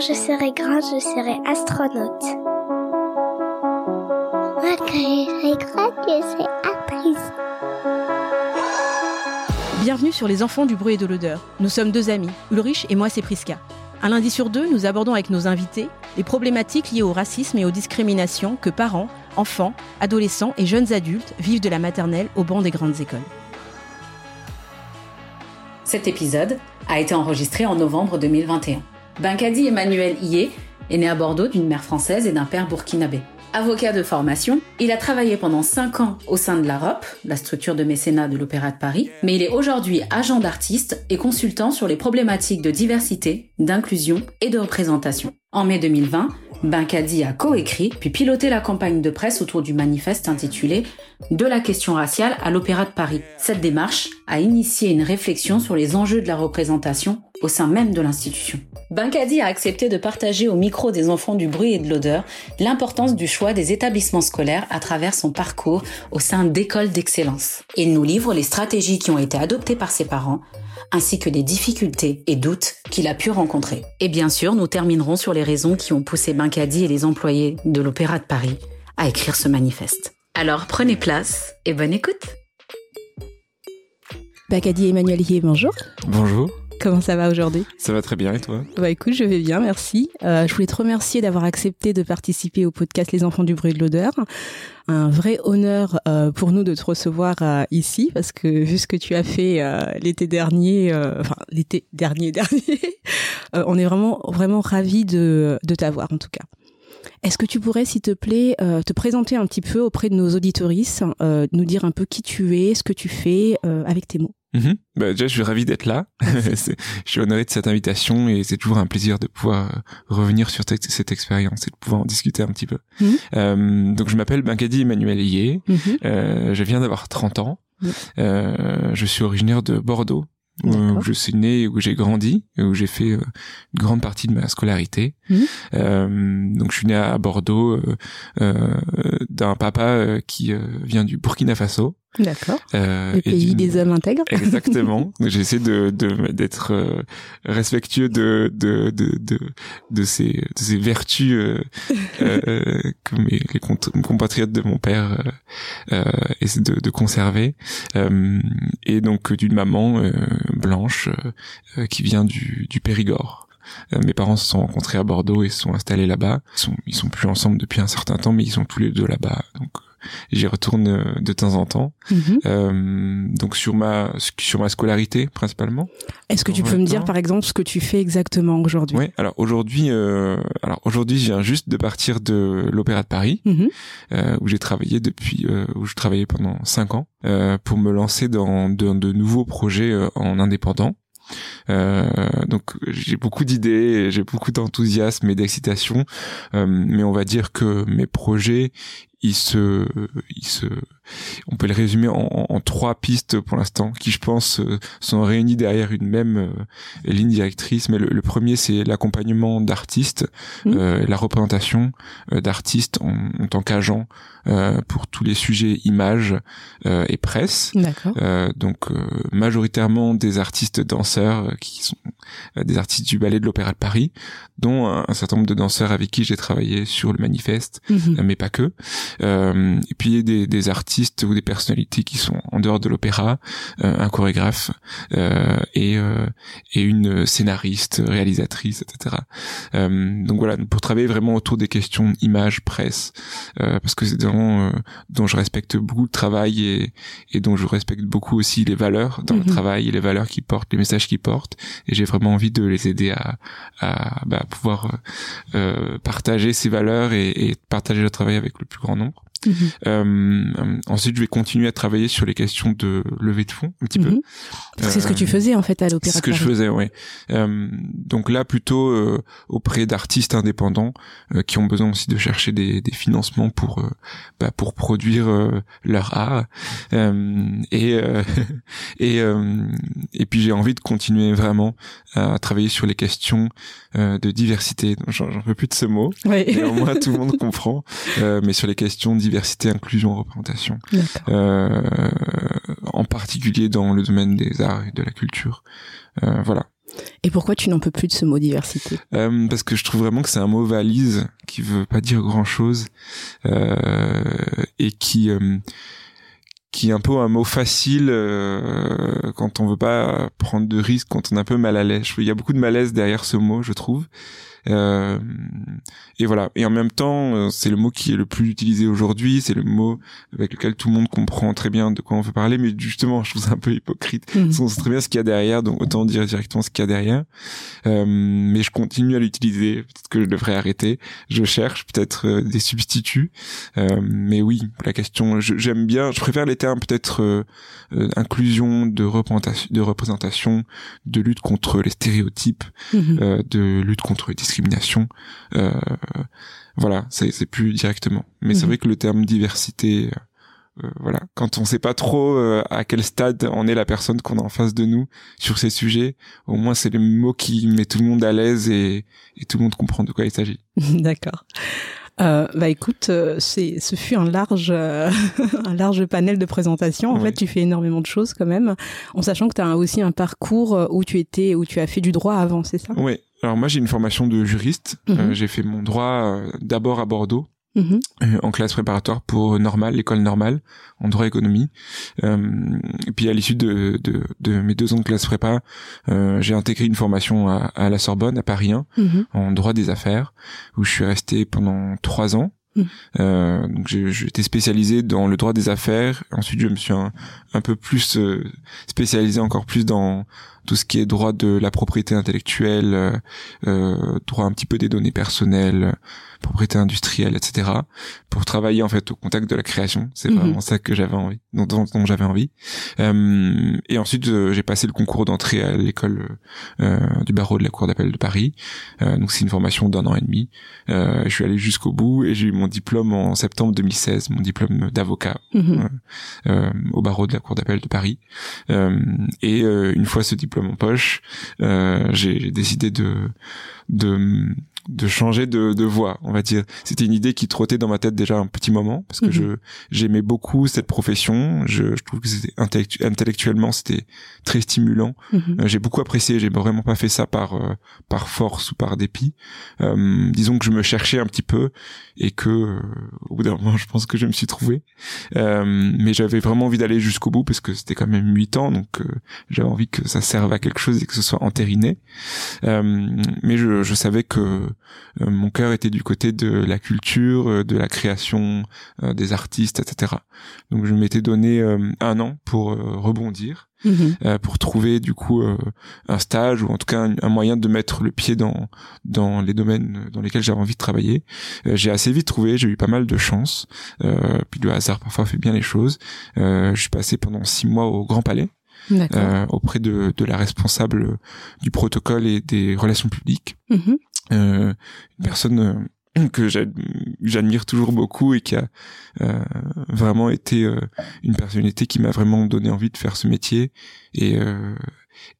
Quand je serai grand, je serai astronaute. Moi, quand je serai grand, je serai actrice. Bienvenue sur Les Enfants du bruit et de l'odeur. Nous sommes deux amis, Ulrich et moi c'est Priska. Un lundi sur deux, nous abordons avec nos invités les problématiques liées au racisme et aux discriminations que parents, enfants, adolescents et jeunes adultes vivent de la maternelle au banc des grandes écoles. Cet épisode a été enregistré en novembre 2021. Bankadi Emmanuel Ié est né à Bordeaux d'une mère française et d'un père burkinabé. Avocat de formation, il a travaillé pendant 5 ans au sein de l'AROP, la structure de mécénat de l'Opéra de Paris, mais il est aujourd'hui agent d'artiste et consultant sur les problématiques de diversité, d'inclusion et de représentation. En mai 2020, Bankadi a coécrit puis piloté la campagne de presse autour du manifeste intitulé De la question raciale à l'Opéra de Paris. Cette démarche a initié une réflexion sur les enjeux de la représentation au sein même de l'institution. Bankadi a accepté de partager au micro des enfants du bruit et de l'odeur l'importance du choix des établissements scolaires à travers son parcours au sein d'écoles d'excellence. Il nous livre les stratégies qui ont été adoptées par ses parents ainsi que les difficultés et doutes qu'il a pu rencontrer. Et bien sûr, nous terminerons sur les raisons qui ont poussé Bankadi et les employés de l'Opéra de Paris à écrire ce manifeste. Alors prenez place et bonne écoute. Bakadi Emmanuel Hier, bonjour. Bonjour, Comment ça va aujourd'hui ça va très bien et toi Bah écoute, je vais bien, merci. Euh, je voulais te remercier d'avoir accepté de participer au podcast Les enfants du bruit et de l'odeur. Un vrai honneur euh, pour nous de te recevoir euh, ici parce que vu ce que tu as fait euh, l'été dernier, euh, enfin l'été dernier dernier, euh, on est vraiment vraiment ravis de, de t'avoir en tout cas. Est-ce que tu pourrais, s'il te plaît, euh, te présenter un petit peu auprès de nos auditorices, euh, nous dire un peu qui tu es, ce que tu fais euh, avec tes mots Bah, Déjà, je suis ravi d'être là. Je suis honoré de cette invitation et c'est toujours un plaisir de pouvoir euh, revenir sur te- cette expérience et de pouvoir en discuter un petit peu. Mhm. Euh, donc, je m'appelle Bankadi Emmanuel Yé. Mhm. Euh, je viens d'avoir 30 ans. Euh, je suis originaire de Bordeaux. Où je suis né, où j'ai grandi, où j'ai fait une grande partie de ma scolarité. Mhm. Euh, donc je suis né à Bordeaux euh, euh, d'un papa qui vient du Burkina Faso. D'accord. Euh, Le pays des hommes intègres. Exactement. J'essaie de d'être respectueux de de de de de ces de ces vertus euh, euh, que mes les compatriotes de mon père euh, essaient de, de conserver. Et donc d'une maman blanche qui vient du du Périgord. Euh, mes parents se sont rencontrés à Bordeaux et se sont installés là-bas. Ils sont ils sont plus ensemble depuis un certain temps, mais ils sont tous les deux là-bas. Donc j'y retourne euh, de temps en temps. Mhm. Euh, donc sur ma sur ma scolarité principalement. Est-ce que tu peux me dire par exemple ce que tu fais exactement aujourd'hui? Oui. Alors aujourd'hui, euh, alors aujourd'hui, je viens juste de partir de l'Opéra de Paris, Mhm. euh, où j'ai travaillé depuis, où je travaillais pendant cinq ans, pour me lancer dans de, de nouveaux projets en indépendant. Euh, donc j'ai beaucoup d'idées, j'ai beaucoup d'enthousiasme et d'excitation, euh, mais on va dire que mes projets, ils se, ils se, on peut les résumer en, en- en trois pistes pour l'instant, qui je pense euh, sont réunies derrière une même euh, ligne directrice. Mais le, le premier, c'est l'accompagnement d'artistes, Mhm. euh, la représentation euh, d'artistes en, en tant qu'agent euh, pour tous les sujets images euh, et presse. Euh, donc majoritairement des artistes danseurs qui sont des artistes du ballet de l'Opéra de Paris, dont un, un certain nombre de danseurs avec qui j'ai travaillé sur le manifeste, euh, mais pas que. Euh, et puis des, des artistes ou des personnalités qui sont en dehors de l'opéra, euh, un chorégraphe euh, et, euh, et une scénariste, réalisatrice, etc. Euh, donc voilà, pour travailler vraiment autour des questions image, presse, euh, parce que c'est euh, dont je respecte beaucoup le travail et, et dont je respecte beaucoup aussi les valeurs dans Mhm. le travail et les valeurs qu'ils portent, les messages qu'ils portent. Et j'ai vraiment envie de les aider à, à bah, pouvoir euh, partager ces valeurs et, et partager le travail avec le plus grand nombre. Mhm. Euh, ensuite, je vais continuer à travailler sur les questions de levée de fonds, un petit peu. Mhm. C'est ce que tu faisais en fait à C'est l'Opéra ce de que je faisais. Euh, donc là, plutôt euh, auprès d'artistes indépendants euh, qui ont besoin aussi de chercher des, des financements pour euh, bah, pour produire euh, leur art. Euh, et euh, et euh, et puis j'ai envie de continuer vraiment à travailler sur les questions euh, de diversité. J'en peux plus de ce mot. Ouais. Mais au moins tout le monde comprend. Euh, mais sur les questions diversité, inclusion, représentation euh, en particulier dans le domaine des arts et de la culture. Euh, voilà. Et pourquoi tu n'en peux plus de ce mot diversité? Euh, parce que je trouve vraiment que c'est un mot valise qui veut pas dire grand chose euh, et qui euh, qui est un peu un mot facile euh, quand on veut pas prendre de risques, quand on est un peu mal à l'aise. Il y a beaucoup de malaise derrière ce mot, je trouve. Euh, et voilà. Et en même temps, euh, c'est le mot qui est le plus utilisé aujourd'hui. C'est le mot avec lequel tout le monde comprend très bien de quoi on veut parler. Mais justement, je trouve ça un peu hypocrite. Mhm. On sait très bien ce qu'il y a derrière, donc autant dire directement ce qu'il y a derrière. Euh, mais je continue à l'utiliser. Peut-être que je devrais arrêter. Je cherche peut-être des substituts. Euh, mais oui, la question, j'aime bien. Je préfère les termes peut-être inclusion, de représentation, de représentation, de lutte contre les stéréotypes, euh, de lutte contre les discriminations. Euh, voilà, c'est plus directement. Mais c'est Mhm. vrai que le terme diversité. euh, voilà, quand on sait pas trop euh, à quel stade en est la personne qu'on a en face de nous sur ces sujets, au moins c'est le mot qui met tout le monde à l'aise et, et tout le monde comprend de quoi il s'agit. D'accord. Euh, bah écoute, euh, c'est ce fut un large euh, un large panel de présentation. En Oui. fait, tu fais énormément de choses quand même, en sachant que tu as aussi un parcours euh, où tu étais où tu as fait du droit avant, c'est ça? Ouais. Alors moi j'ai une formation de juriste. Mhm. Euh, j'ai fait mon droit euh, d'abord à Bordeaux Mhm. euh, en classe préparatoire pour normale, l'école normale, en droit économie. Euh, et puis à l'issue de, de, de mes deux ans de classe prépa, euh, j'ai intégré une formation à, à la Sorbonne, à Paris 1, Mhm. en droit des affaires, où je suis resté pendant trois ans. Euh, donc j'étais spécialisé dans le droit des affaires. Ensuite, je me suis un, un peu plus euh, spécialisé encore plus dans tout ce qui est droit de la propriété intellectuelle, euh, euh, droit un petit peu des données personnelles, propriété industrielle, etc. Pour travailler en fait au contact de la création. C'est Mhm. vraiment ça que j'avais envie, dont, dont, dont j'avais envie. Euh, et ensuite, euh, j'ai passé le concours d'entrée à l'école euh, du barreau de la cour d'appel de Paris. Donc c'est une formation d'un an et demi. Je suis allé jusqu'au bout et j'ai eu mon diplôme en septembre 2016, mon diplôme d'avocat Mhm. au barreau de la cour d'appel de Paris. Et une fois ce diplôme en poche, j'ai décidé de de de changer de, de voie, on va dire. C'était une idée qui trottait dans ma tête déjà un petit moment parce que Mhm. je j'aimais beaucoup cette profession. Je, je trouve que c'était intellectu- intellectuellement c'était très stimulant. Mhm. Euh, j'ai beaucoup apprécié. J'ai vraiment pas fait ça par euh, par force ou par dépit. Euh, disons que je me cherchais un petit peu et que au bout d'un moment, je pense que je me suis trouvé. Mais j'avais vraiment envie d'aller jusqu'au bout parce que c'était quand même huit ans, donc j'avais envie que ça serve à quelque chose et que ce soit entériné. Mais je, je savais que mon cœur était du côté de la culture, euh, de la création, euh, des artistes, etc. Donc je m'étais donné euh, un an pour euh, rebondir Mhm. euh, pour trouver du coup euh, un stage ou en tout cas un, un moyen de mettre le pied dans dans les domaines dans lesquels j'avais envie de travailler. Euh, j'ai assez vite trouvé, j'ai eu pas mal de chance. Euh, puis le hasard parfois fait bien les choses. Euh, je suis passé pendant six mois au Grand Palais euh, auprès de, de la responsable du protocole et des relations publiques Mhm. Euh, une personne euh, que j'ad- j'admire toujours beaucoup et qui a euh, vraiment été euh, une personnalité qui m'a vraiment donné envie de faire ce métier. Et euh,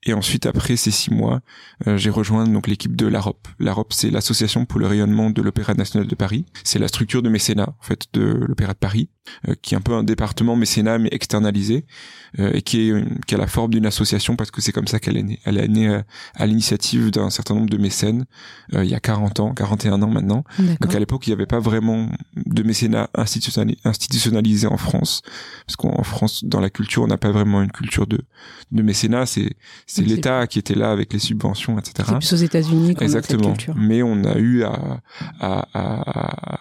et ensuite après ces six mois euh, j'ai rejoint donc l'équipe de l'AROP l'AROP c'est l'association pour le rayonnement de l'Opéra national de Paris c'est la structure de mécénat en fait de l'Opéra de Paris euh, qui est un peu un département mécénat mais externalisé euh, et qui est qui a la forme d'une association parce que c'est comme ça qu'elle est née elle est née euh, à l'initiative d'un certain nombre de mécènes euh, il y a 40 ans, 41 ans maintenant. Donc à l'époque, il n'y avait pas vraiment de mécénat institutionnali- institutionnalisé en France, parce qu'en France, dans la culture, on n'a pas vraiment une culture de, de mécénat. C'est c'est l'État qui était là avec les subventions, etc. C'est plus aux États-Unis a cette Exactement. culture. Mais on a eu à, à, à, à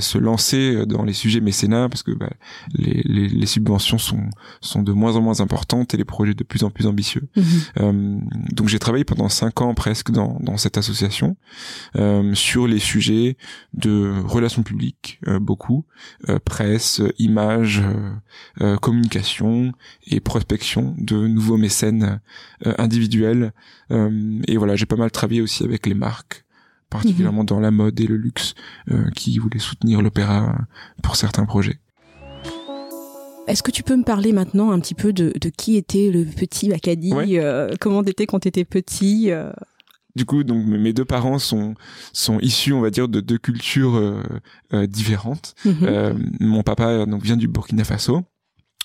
se lancer dans les sujets mécénat parce que bah, les, les, les, subventions sont sont de moins en moins importantes et les projets de plus en plus ambitieux. Mhm. Euh, donc j'ai travaillé pendant cinq ans presque dans dans cette association euh, sur les sujets de relations publiques euh, beaucoup euh, presse, images, communication et prospection de nouveaux mécènes individuels. et voilà, j'ai pas mal travaillé aussi avec les marques particulièrement dans la mode et le luxe, euh, qui voulaient soutenir l'opéra pour certains projets. Est-ce que tu peux me parler maintenant un petit peu de, de qui était le petit Bacadi euh, Comment t'étais quand t'étais petit euh? Du coup, donc mes deux parents sont sont issus, on va dire, de deux cultures différentes. Mhm. mon papa donc vient du Burkina Faso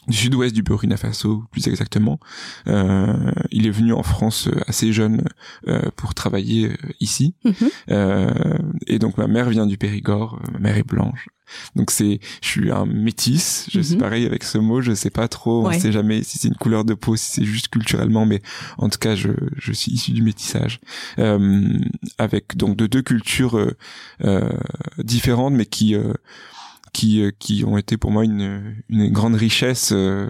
du sud-ouest du Burkina Faso, plus exactement. Euh, il est venu en France euh, assez jeune euh, pour travailler euh, ici. Mhm. Euh, et donc ma mère vient du Périgord, ma mère est blanche. Donc c'est, je suis un métis. Je suis Mhm. pareil avec ce mot. Je sais pas trop. Ouais. On sait jamais si c'est une couleur de peau, si c'est juste culturellement, mais en tout cas, je, je suis issu du métissage, euh, avec donc de deux cultures euh, euh, différentes, mais qui euh, qui euh, qui ont été pour moi une une grande richesse euh,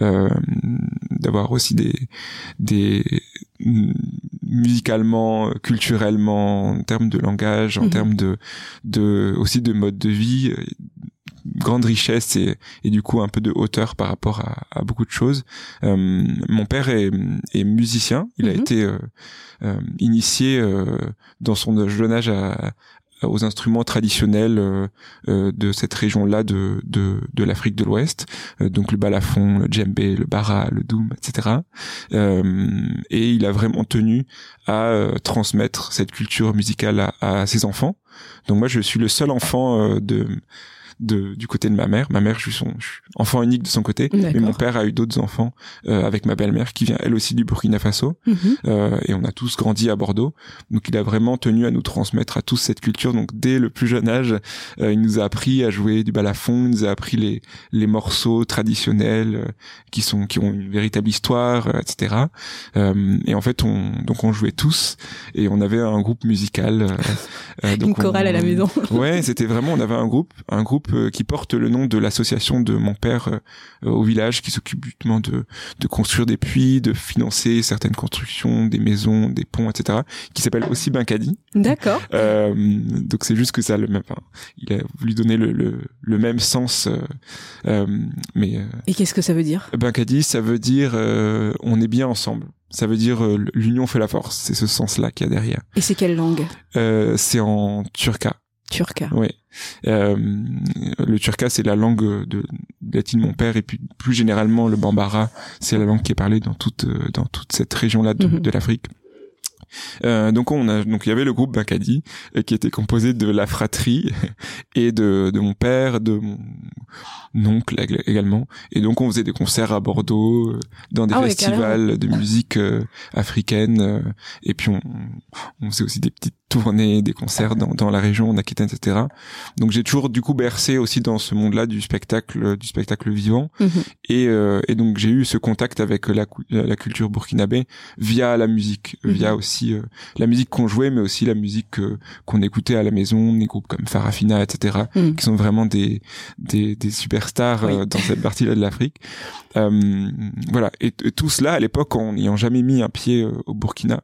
euh, d'avoir aussi des des mm, musicalement culturellement en termes de langage en Mhm. termes de de aussi de mode de vie euh, grande richesse et, et du coup un peu de hauteur par rapport à, à beaucoup de choses. Euh, mon père est, est musicien. Il a Mhm. été euh, euh, initié euh, dans son jeune âge à, aux instruments traditionnels euh, euh, de cette région-là de, de, de l'Afrique de l'Ouest, euh, donc le balafon, le djembé, le bara, le doum, etc. Euh, et il a vraiment tenu à euh, transmettre cette culture musicale à, à ses enfants. Donc moi, je suis le seul enfant euh, de de, du côté de ma mère. Ma mère, je suis son je suis enfant unique de son côté, mais mon père a eu d'autres enfants euh, avec ma belle-mère qui vient elle aussi du Burkina Faso. Mhm. Euh, et on a tous grandi à Bordeaux. Donc il a vraiment tenu à nous transmettre à tous cette culture. Donc dès le plus jeune âge, euh, il nous a appris à jouer du balafon, il nous a appris les les morceaux traditionnels euh, qui sont qui ont une véritable histoire, euh, etc. Euh, et en fait, on donc on jouait tous et on avait un groupe musical. donc Une chorale on- à la maison. Ouais, c'était vraiment, on avait un groupe, un groupe euh, qui porte le nom de l'association de mon père euh, au village, qui s'occupe justement de, de construire des puits, de financer certaines constructions, des maisons, des ponts, etc., qui s'appelle aussi Bincadi. D'accord. Euh, donc c'est juste que ça a le même, enfin, il a voulu donner le, le, le même sens, euh, euh, mais Et qu'est-ce que ça veut dire? Bincadi, ça veut dire on est bien ensemble. Ça veut dire l'union fait la force. C'est ce sens-là qu'il y a derrière. Et c'est quelle langue? C'est en turca. Turca. Oui. Euh, le turca, c'est la langue de latine de mon père, et puis plus généralement le bambara, c'est la langue qui est parlée dans toute euh, dans toute cette région-là de, Mhm. de l'Afrique. Euh, donc on a donc il y avait le groupe Bancadi euh, qui était composé de la fratrie et de de mon père, de mon oncle ég- également et donc on faisait des concerts à Bordeaux euh, dans des Ah festivals de musique euh, africaine euh, et puis on on faisait aussi des petites tournées, des concerts dans dans la région en Aquitaine etc. Donc j'ai toujours du coup bercé aussi dans ce monde-là du spectacle du spectacle vivant Mhm. et, euh, et donc j'ai eu ce contact avec la, cou- la culture burkinabé via la musique, Mhm. via aussi euh, la musique qu'on jouait, mais aussi la musique euh, qu'on écoutait à la maison, des groupes comme Farafina, etc., Mhm. qui sont vraiment des des, des superstars euh, Oui. dans cette partie-là de l'Afrique. Euh, voilà, et, et tout cela à l'époque en n'ayant jamais mis un pied euh, au Burkina.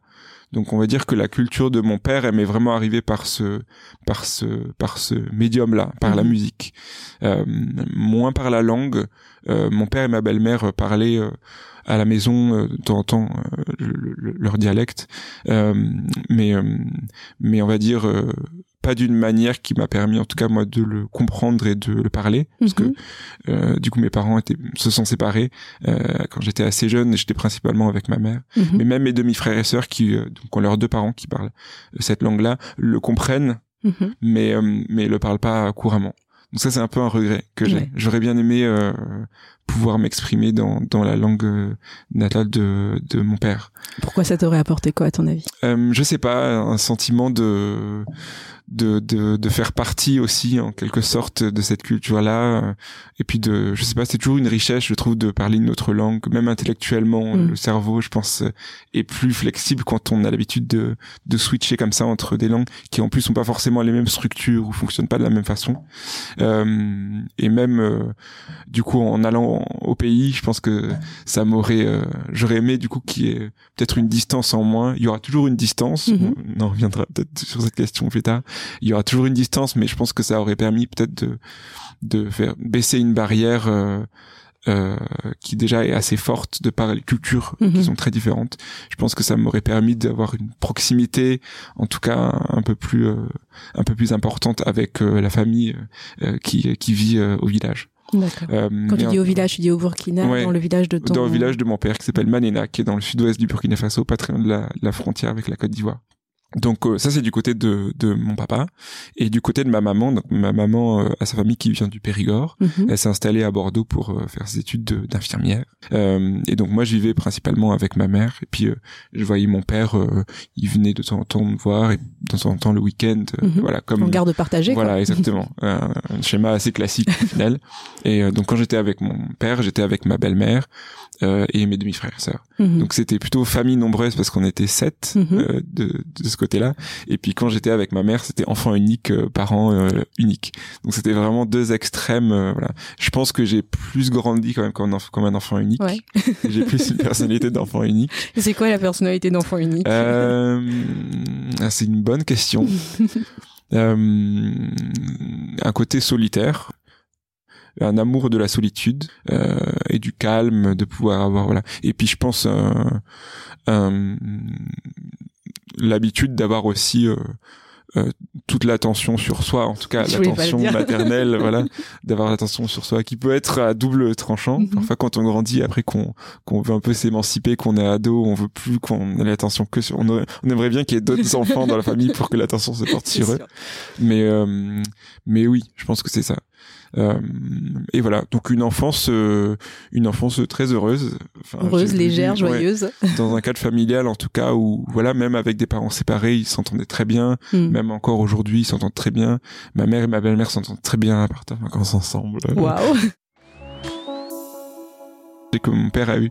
Donc on va dire que la culture de mon père elle m'est vraiment arrivée par ce par ce par ce médium là, par la Mhm. musique, euh, moins par la langue. Euh, mon père et ma belle-mère parlaient euh, à la maison euh, de temps en temps euh, le- le- leur dialecte, Euh, mais euh, mais on va dire euh, pas d'une manière qui m'a permis en tout cas moi de le comprendre et de le parler parce que Mhm. euh, du coup mes parents étaient se sont séparés euh, quand j'étais assez jeune et j'étais principalement avec ma mère Mhm. mais même mes demi-frères et sœurs qui euh, donc ont leurs deux parents qui parlent euh, cette langue-là le comprennent Mhm. mais euh, mais le parlent pas couramment donc ça c'est un peu un regret que j'ai Ouais. j'aurais bien aimé euh, pouvoir m'exprimer dans dans la langue natale de de mon père Pourquoi ça t'aurait apporté quoi à ton avis? Euh, je sais pas un sentiment de de, de de faire partie aussi en quelque sorte de cette culture là et puis de je sais pas c'est toujours une richesse je trouve de parler une autre langue même intellectuellement Mm. le cerveau je pense est plus flexible quand on a l'habitude de de switcher comme ça entre des langues qui en plus sont pas forcément les mêmes structures ou fonctionnent pas de la même façon. Euh, et même euh, du coup en allant au pays je pense que ça m'aurait euh, j'aurais aimé du coup qu'il y ait peut-être une distance en moins. Il y aura toujours une distance. Mhm. on en reviendra peut-être sur cette question plus tard il y aura toujours une distance mais je pense que ça aurait permis peut-être de de faire baisser une barrière euh, euh, qui déjà est assez forte de par les cultures Mhm. qui sont très différentes. Je pense que ça m'aurait permis d'avoir une proximité, en tout cas un peu plus euh, un peu plus importante avec euh, la famille euh, qui qui vit euh, au village. D'accord. Euh, Quand tu dis au village, tu dis au Burkina, Ouais. dans le village de ton... dans le village de mon père qui s'appelle Manena, qui est dans le sud-ouest du Burkina Faso, pas très loin de la, de la frontière avec la Côte d'Ivoire. Donc euh, ça c'est du côté de, de mon papa et du côté de ma maman. Donc ma maman euh, a sa famille qui vient du Périgord. Mhm. Elle s'est installée à Bordeaux pour euh, faire ses études de- d'infirmière. Euh, et donc moi je vivais principalement avec ma mère. Et puis euh, je voyais mon père, euh, il venait de temps en temps me voir et de temps en temps le week-end, Mhm. voilà comme En garde partagée, quoi. voilà, exactement. un, un schéma assez classique au final. Et euh, donc quand j'étais avec mon père, j'étais avec ma belle-mère euh, et mes demi-frères et sœurs. Mhm. Donc c'était plutôt famille nombreuse parce qu'on était sept de, de ce côté-là. Et puis quand j'étais avec ma mère, c'était enfant unique, euh, parent euh, unique. Donc c'était vraiment deux extrêmes. euh, voilà. Je pense que j'ai plus grandi quand même comme un, comme un enfant unique. Ouais. j'ai plus une personnalité d'enfant unique. C'est quoi la personnalité d'enfant unique? Euh, ah, c'est une bonne question. Euh, un côté solitaire, un amour de la solitude euh, et du calme, de pouvoir avoir voilà. Et puis je pense euh, l'habitude d'avoir aussi euh, euh, toute l'attention sur soi, en tout cas l'attention maternelle, voilà, d'avoir l'attention sur soi, qui peut être à double tranchant. Mhm. Parfois, quand on grandit, après qu'on qu'on veut un peu s'émanciper, qu'on est ado, on veut plus qu'on ait l'attention que sur. On, aurait- on aimerait bien qu'il y ait d'autres enfants dans la famille pour que l'attention se porte sur eux. Mais euh, mais oui, je pense que c'est ça. Euh, et voilà, donc une enfance, euh, une enfance très heureuse, Enfin, Heureuse, légère, vu- ouais, joyeuse. dans un cadre familial en tout cas où voilà, même avec des parents séparés, ils s'entendaient très bien. Hmm. Même encore aujourd'hui, ils s'entendent très bien. Ma mère et ma belle-mère s'entendent très bien de vacances ensemble. Waouh. Et que mon père a eu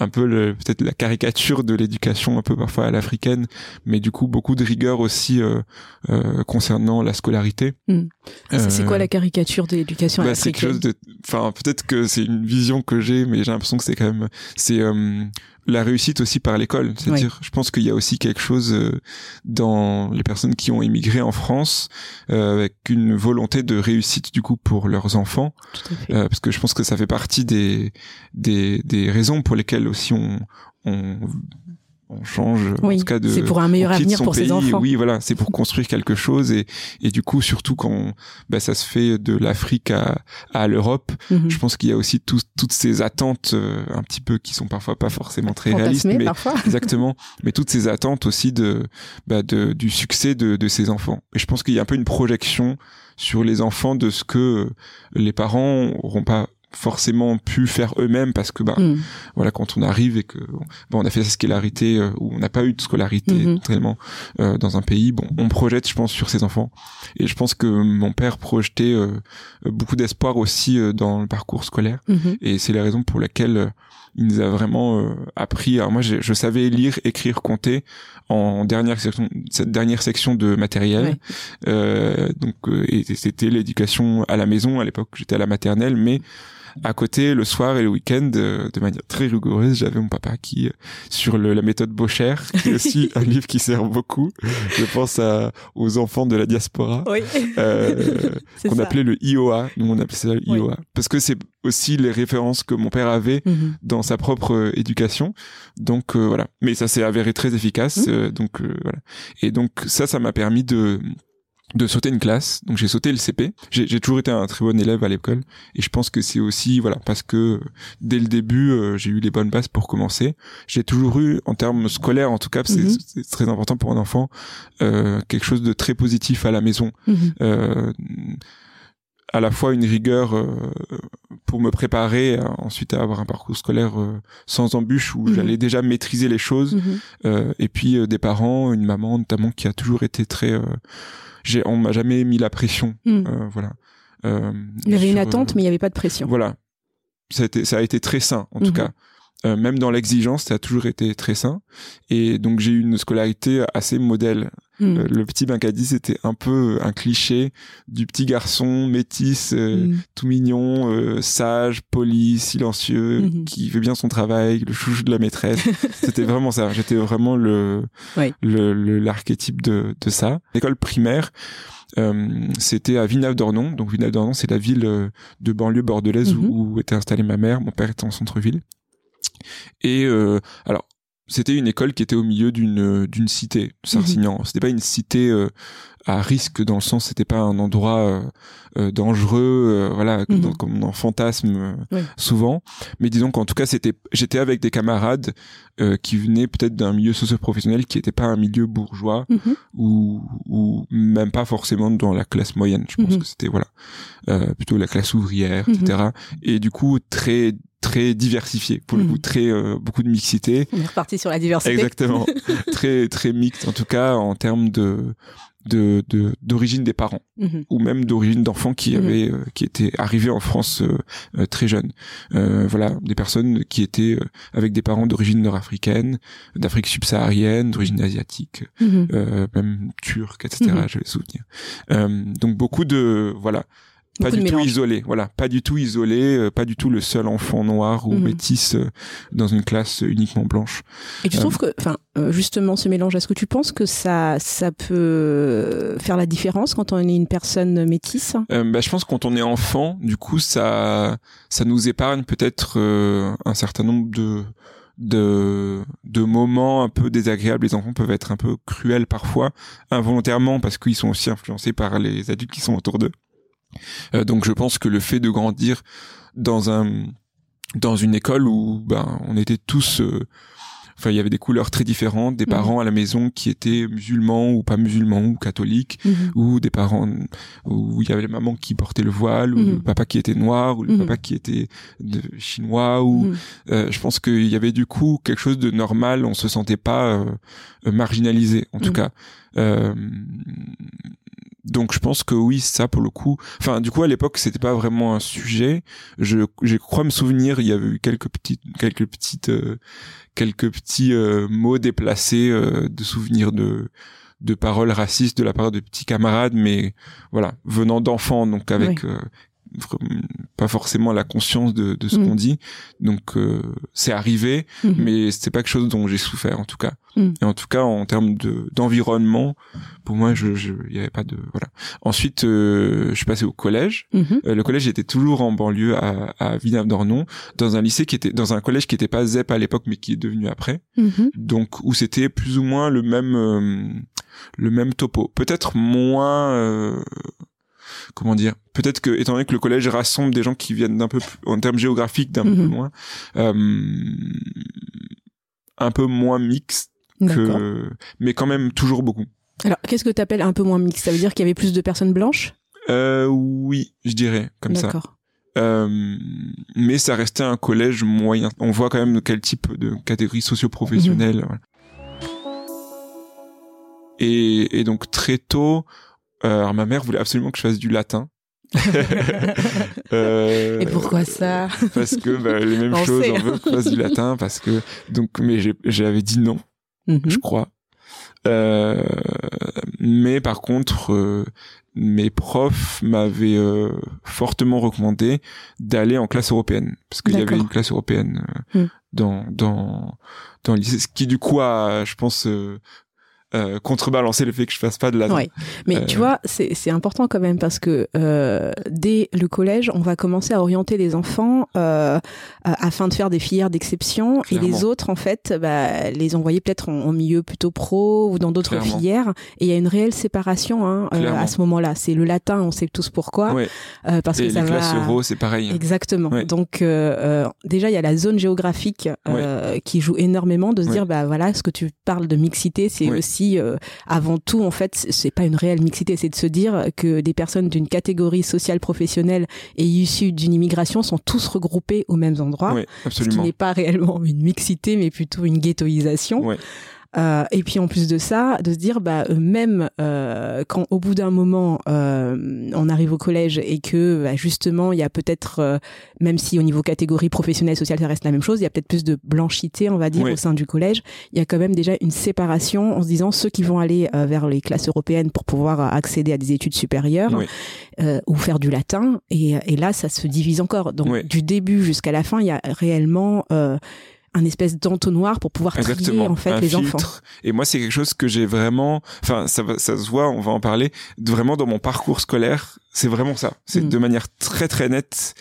un peu le peut-être la caricature de l'éducation un peu parfois à l'africaine, mais du coup beaucoup de rigueur aussi euh, euh, concernant la scolarité. Hmm. C'est c'est Euh, quoi la caricature de l'éducation bah, c'est quelque africaine chose de enfin peut-être que c'est une vision que j'ai mais j'ai l'impression que c'est quand même c'est euh, la réussite aussi par l'école. C'est-à-dire je pense qu'il y a aussi quelque chose euh, dans les personnes qui ont émigré en France euh, avec une volonté de réussite du coup pour leurs enfants. Tout à fait. euh, parce que je pense que ça fait partie des des des raisons pour lesquelles aussi on on on change en oui, tout cas de c'est pour un meilleur avenir son pour pays, ses enfants. Oui, voilà, c'est pour construire quelque chose et et du coup surtout quand bah, ça se fait de l'Afrique à à l'Europe, Mhm. je pense qu'il y a aussi tout- toutes ces attentes euh, un petit peu qui sont parfois pas forcément très réalistes, mais parfois. exactement, mais toutes ces attentes aussi de bah, de du succès de de ces enfants. Et je pense qu'il y a un peu une projection sur les enfants de ce que les parents auront pas forcément pu faire eux-mêmes parce que bah Hmm. voilà quand on arrive et que bon on a fait sa scolarité euh, ou on n'a pas eu de scolarité réellement euh, dans un pays bon on projette je pense sur ses enfants et je pense que mon père projetait euh, beaucoup d'espoir aussi euh, dans le parcours scolaire Mhm. et c'est la raison pour laquelle euh, il nous a vraiment euh, appris alors moi je savais lire écrire compter en dernière section cette dernière section de matériel Ouais. euh, donc euh, et c'était l'éducation à la maison à l'époque j'étais à la maternelle mais à côté le soir et le week-end euh, de manière très rigoureuse j'avais mon papa qui euh, sur le, la méthode Bocher qui est aussi un livre qui sert beaucoup je pense à, aux enfants de la diaspora Oui. euh, qu'on appelait le IOA nous on appelait ça le Oui. IOA parce que c'est aussi les références que mon père avait Mhm. dans sa propre euh, éducation donc euh, voilà mais ça s'est avéré très efficace Mmh. euh, donc euh, voilà et donc ça ça m'a permis de de sauter une classe. Donc j'ai sauté le CP j'ai j'ai toujours été un très bon élève à l'école. Et je pense que c'est aussi voilà parce que euh, dès le début euh, j'ai eu les bonnes bases pour commencer. J'ai toujours eu en termes scolaires en tout cas c'est Mhm. c'est très important pour un enfant euh, quelque chose de très positif à la maison. Mhm. euh, à la fois une rigueur euh, pour me préparer ensuite à avoir un parcours scolaire euh, sans embûche où Mhm. j'allais déjà maîtriser les choses. Et puis euh, des parents une maman notamment qui a toujours été très euh, j'ai on m'a jamais mis la pression Mhm. euh, voilà Euh, Il y avait une attente, euh, mais il n'y avait pas de pression. voilà ça a été ça a été très sain en tout Mhm. cas Euh, même dans l'exigence ça a toujours été très sain et donc j'ai eu une scolarité assez modèle Mhm. euh, le petit Bincadi, c'était un peu un cliché du petit garçon métis, euh, Mhm. tout mignon, euh, sage, poli, silencieux, Mhm. qui fait bien son travail, le chouchou de la maîtresse. c'était vraiment ça. J'étais vraiment le Oui. le- le- l'archétype de, de ça. L'école primaire, euh, c'était à Villeneuve-d'Ornon. Donc Villeneuve-d'Ornon, c'est la ville euh, de banlieue bordelaise où, où était installée ma mère. Mon père était en centre-ville. Et euh, alors, c'était une école qui était au milieu d'une d'une cité, Sarcignan. C'était pas une cité euh, à risque dans le sens, c'était pas un endroit euh, euh, dangereux, euh, voilà, Mhm. dans- comme on en fantasme euh, Oui. souvent. Mais disons qu'en tout cas, c'était, j'étais avec des camarades euh, qui venaient peut-être d'un milieu socio-professionnel qui était pas un milieu bourgeois Mhm. ou ou même pas forcément dans la classe moyenne. Je pense Mhm. que c'était voilà, euh, plutôt la classe ouvrière, Mhm. etc. Et du coup très très diversifié pour le Mhm. coup très euh, beaucoup de mixité On est reparti sur la diversité. exactement très très mixte en tout cas en termes de de de- d'origine des parents Mhm. ou même d'origine d'enfants qui Mhm. avaient euh, qui étaient arrivés en France euh, euh, très jeunes Euh, voilà des personnes qui étaient euh, avec des parents d'origine nord-africaine d'Afrique subsaharienne d'origine asiatique Mhm. euh, même turque etc je vais souvenir euh, donc beaucoup de voilà pas du tout isolé voilà pas du tout isolé euh, pas du tout le seul enfant noir ou Mhm. métis euh, dans une classe uniquement blanche Et tu Euh, trouves que, enfin, euh, justement, ce mélange, est-ce que tu penses que ça, ça peut faire la différence quand on est une personne métisse? Euh, bah, je pense que quand on est enfant, du coup, ça, ça nous épargne peut-être euh, un certain nombre de, de, de moments un peu désagréables. Les enfants peuvent être un peu cruels parfois, involontairement, parce qu'ils sont aussi influencés par les adultes qui sont autour d'eux. Euh, donc, je pense que le fait de grandir dans un, dans une école où, ben, on était tous euh, Enfin, il y avait des couleurs très différentes, des Mhm. parents à la maison qui étaient musulmans ou pas musulmans ou catholiques, ou des parents où il y avait les mamans qui portaient le voile, ou Mhm. le papa qui était noir, ou le Mhm. papa qui était de chinois, ou Mhm. euh, je pense qu'il y avait du coup quelque chose de normal, on se sentait pas euh, marginalisé en tout Mhm. cas. Euh, donc je pense que oui, ça pour le coup. Enfin, du coup à l'époque c'était pas vraiment un sujet. Je, je crois me souvenir, il y avait eu quelques petites, quelques petites, euh, quelques petits euh, mots déplacés euh, de souvenirs de de paroles racistes de la part de petits camarades, mais voilà, venant d'enfants, donc avec euh, pas forcément la conscience de, de ce Mhm. qu'on dit. Donc euh, c'est arrivé, Mhm. mais c'était pas quelque chose dont j'ai souffert en tout cas. Mhm. Et en tout cas en termes de d'environnement, pour moi, je il y avait pas de voilà. Ensuite, euh, je suis passé au collège. Mhm. Euh, le collège était toujours en banlieue à, à Villeneuve-d'Ornon, dans un lycée qui était dans un collège qui était pas ZEP à l'époque, mais qui est devenu après Mhm. donc où c'était plus ou moins le même euh, le même topo peut-être moins euh, comment dire peut-être que étant donné que le collège rassemble des gens qui viennent d'un peu plus, en termes géographiques d'un peu Mhm. plus loin euh, un peu moins mixte que mais quand même toujours beaucoup Alors, qu'est-ce que tu appelles un peu moins mixte? Ça veut dire qu'il y avait plus de personnes blanches? Euh, oui je dirais comme ça D'accord. Euh, mais ça restait un collège moyen. On voit quand même quel type de catégorie socio-professionnelle. Mhm. voilà. Et, et donc très tôt, alors ma mère voulait absolument que je fasse du latin. Euh, Et pourquoi ça Parce que bah, les mêmes On choses, sait. on veut que je fasse du latin parce que donc mais j'avais dit non Mhm. je crois. Euh, mais par contre, euh, mes profs m'avaient euh, fortement recommandé d'aller en classe européenne parce qu'il y avait une classe européenne euh, Hmm. dans dans dans le lycée, ce qui du coup a, je pense, euh, contrebalancé le fait que je fasse pas de latin. Ouais. Mais Euh, tu vois, c'est c'est important quand même parce que euh, dès le collège, on va commencer à orienter les enfants euh, afin de faire des filières d'exception et les autres, en fait, bah, les envoyer peut-être en, en milieu plutôt pro ou dans d'autres filières. Et il y a une réelle séparation hein, euh, à ce moment-là. C'est le latin, on sait tous pourquoi, Ouais. euh, parce Et que les ça classes va. euro, c'est pareil. Exactement. Ouais. Donc euh, euh, déjà il y a la zone géographique euh, qui joue énormément de se dire bah voilà ce que tu parles de mixité c'est aussi euh, avant tout, en fait, c'est pas une réelle mixité, c'est de se dire que des personnes d'une catégorie sociale professionnelle et issues d'une immigration sont tous regroupés aux mêmes endroits. Oui, Ce qui n'est pas réellement une mixité, mais plutôt une ghettoisation. Euh, et puis en plus de ça, de se dire bah euh, même euh, quand au bout d'un moment euh, on arrive au collège et que bah, justement il y a peut-être euh, même si au niveau catégorie professionnelle sociale ça reste la même chose, il y a peut-être plus de blanchité on va dire au sein du collège. Il y a quand même déjà une séparation en se disant ceux qui vont aller euh, vers les classes européennes pour pouvoir accéder à des études supérieures Oui. euh, ou faire du latin et, et là ça se divise encore. Donc du début jusqu'à la fin il y a réellement euh, un espèce d'entonnoir pour pouvoir trier Exactement. en fait les filtre. enfants. Et moi, c'est quelque chose que j'ai vraiment, enfin, ça, ça se voit, on va en parler, vraiment dans mon parcours scolaire, c'est vraiment ça. C'est Mm. de manière très très nette.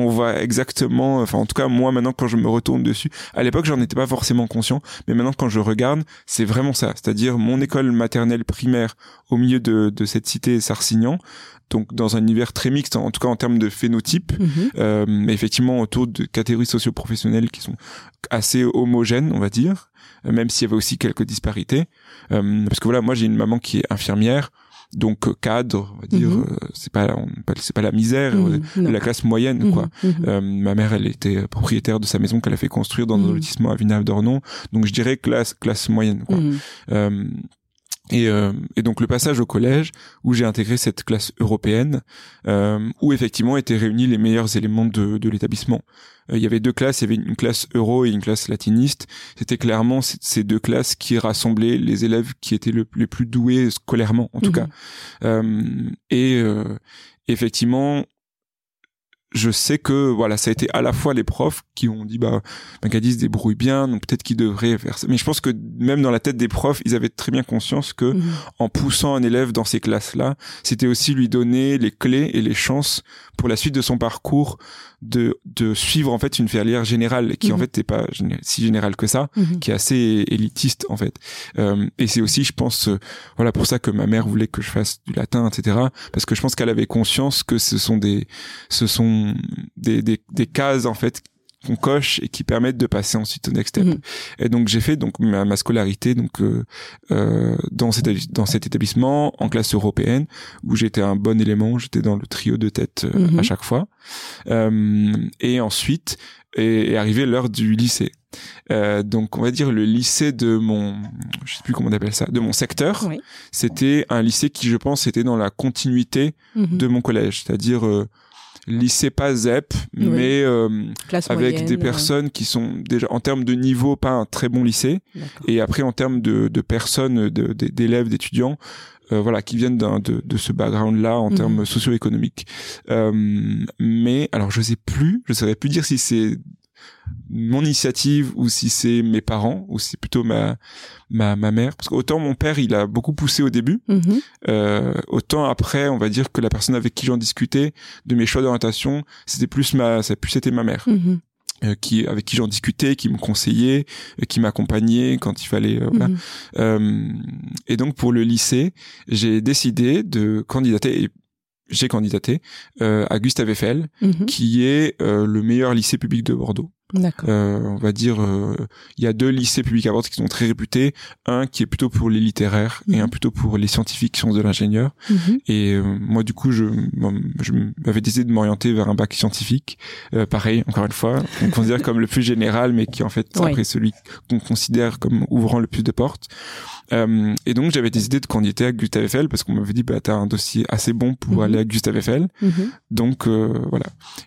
On voit exactement, enfin en tout cas moi maintenant quand je me retourne dessus, à l'époque j'en étais pas forcément conscient, mais maintenant quand je regarde, c'est vraiment ça. C'est-à-dire mon école maternelle primaire au milieu de, de cette cité Sarcignan, donc dans un univers très mixte, en tout cas en termes de phénotype, Mhm. euh, mais effectivement autour de catégories socio-professionnelles qui sont assez homogènes, on va dire, même s'il y avait aussi quelques disparités. Euh, parce que voilà, moi j'ai une maman qui est infirmière, donc euh, cadre, on va dire, Mhm. euh, c'est pas, c'est pas la misère, Mhm. La classe moyenne, quoi. Mhm. Mhm. Euh, ma mère, elle était propriétaire de sa maison qu'elle a fait construire dans un lotissement à Villeneuve-d'Ornon, donc je dirais classe classe moyenne, quoi. Euh, et, euh, et donc le passage au collège où j'ai intégré cette classe européenne euh, où effectivement étaient réunis les meilleurs éléments de, de l'établissement. Euh, il y avait deux classes, il y avait une classe euro et une classe latiniste. C'était clairement ces deux classes qui rassemblaient les élèves qui étaient le, les plus doués scolairement en tout Mhm. cas. Euh, et euh, effectivement, je sais que voilà, ça a été à la fois les profs qui ont dit bah Macadi se débrouille bien, donc peut-être qu'il devrait faire ça. Mais je pense que même dans la tête des profs, ils avaient très bien conscience que Mhm. en poussant un élève dans ces classes-là, c'était aussi lui donner les clés et les chances pour la suite de son parcours de de suivre en fait une filière générale qui en Mhm. fait n'est pas si générale que ça Mhm. qui est assez élitiste en fait. Euh, et c'est aussi, je pense, euh, voilà pour ça que ma mère voulait que je fasse du latin, etc. Parce que je pense qu'elle avait conscience que ce sont des, ce sont des, des, des cases en fait qu'on coche et qui permettent de passer ensuite au next step. Mhm. Et donc j'ai fait donc ma, ma scolarité donc euh, euh, dans cet établi- dans cet établissement en classe européenne où j'étais un bon élément, j'étais dans le trio de tête euh, Mhm. à chaque fois. Euh, et ensuite est, est arrivé l'heure du lycée. Euh, donc on va dire le lycée de mon je sais plus comment on appelle ça de mon secteur Oui. c'était un lycée qui je pense était dans la continuité Mhm. de mon collège c'est-à-dire euh, lycée pas ZEP Oui. mais euh, avec des euh, personnes qui sont déjà en termes de niveau pas un très bon lycée et après en termes de, de personnes de- d'élèves d'étudiants euh, voilà qui viennent de, de ce background là en Mhm. termes socio-économiques euh, mais alors je sais plus je saurais plus dire si c'est mon initiative ou si c'est mes parents ou si c'est plutôt ma ma ma mère parce qu'autant mon père il a beaucoup poussé au début Mhm. euh, autant après on va dire que la personne avec qui j'en discutais de mes choix d'orientation c'était plus ma ça plus été ma mère Mhm. euh, qui avec qui j'en discutais qui me conseillait euh, qui m'accompagnait quand il fallait euh, voilà Mhm. euh, et donc pour le lycée, j'ai décidé de candidater et j'ai candidaté euh, à Gustave Eiffel, Mhm. qui est euh, le meilleur lycée public de Bordeaux. Euh, on va dire, euh, il y a deux lycées publics à Bordeaux qui sont très réputés, un qui est plutôt pour les littéraires et Mhm. un plutôt pour les scientifiques, sciences de l'ingénieur. Mhm. Et euh, moi, du coup, je, je m'avais décidé de m'orienter vers un bac scientifique. Euh, pareil, encore une fois, on considère comme le plus général, mais qui en fait Ouais. après celui qu'on considère comme ouvrant le plus de portes. Euh, et donc, j'avais décidé de candidater à Gustave Eiffel parce qu'on m'avait dit, bah, t'as un dossier assez bon pour Mhm. aller à Gustave Eiffel. Donc, euh, voilà.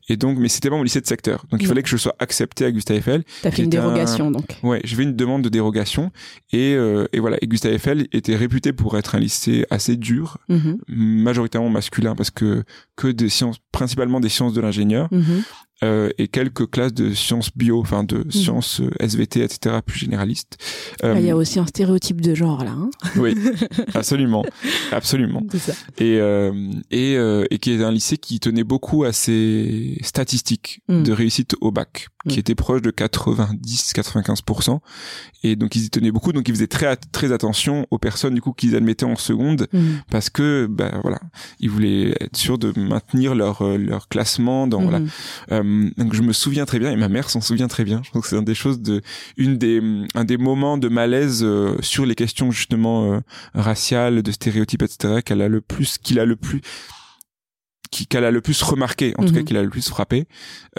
Et donc, mais c'était pas mon lycée de secteur. Donc, il fallait que je sois accepté à Gustave Eiffel. T'as fait une un- dérogation donc. Ouais, j'ai fait une demande de dérogation et, euh, et voilà. Et Gustave Eiffel était réputé pour être un lycée assez dur, Mhm. majoritairement masculin parce que que des sciences, principalement des sciences de l'ingénieur Mhm. Euh, et quelques classes de sciences bio, enfin de sciences euh, SVT, etc. plus généralistes. Euh, Ah, Il y a aussi un stéréotype de genre là. Hein oui, absolument, absolument. Ça. Et euh, et euh, et qui est un lycée qui tenait beaucoup à ses statistiques Mm. de réussite au bac, qui Mm. étaient proches de 90-95%. Et donc ils y tenaient beaucoup, donc ils faisaient très très attention aux personnes du coup qu'ils admettaient en seconde parce que bah voilà ils voulaient être sûrs de maintenir leur euh, leur classement dans voilà. Euh, Euh, donc je me souviens très bien et ma mère s'en souvient très bien. Je pense que c'est un des choses de une des un des moments de malaise euh, sur les questions justement euh, raciales, de stéréotypes, etc. qu'elle a le plus qu'il a le plus qu'elle a le plus remarqué, en tout cas Mhm. qu'il a le plus frappé,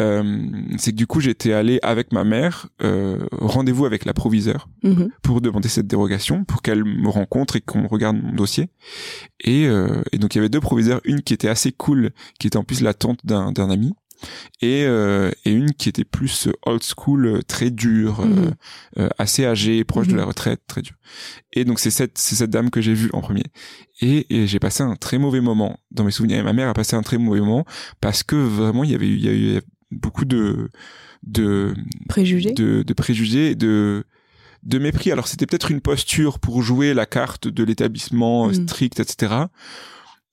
euh, c'est que du coup j'étais allé avec ma mère euh, rendez-vous avec la proviseure Mhm. pour demander cette dérogation, pour qu'elle me rencontre et qu'on regarde mon dossier. Et, euh, et donc il y avait deux proviseurs, une qui était assez cool, qui était en plus la tante d'un d'un ami, et, euh, et une qui était plus old school, euh, très dure, Mhm. euh, assez âgée, proche de Mhm. la retraite, très dure. Et donc c'est cette c'est cette dame que j'ai vue en premier. Et, et j'ai passé un très mauvais moment dans mes souvenirs. Et ma mère a passé un très mauvais moment parce que vraiment il y avait eu il y a eu beaucoup de de Préjugés. de, de préjugés et de de mépris. Alors c'était peut-être une posture pour jouer la carte de l'établissement euh, Mm. strict, etc.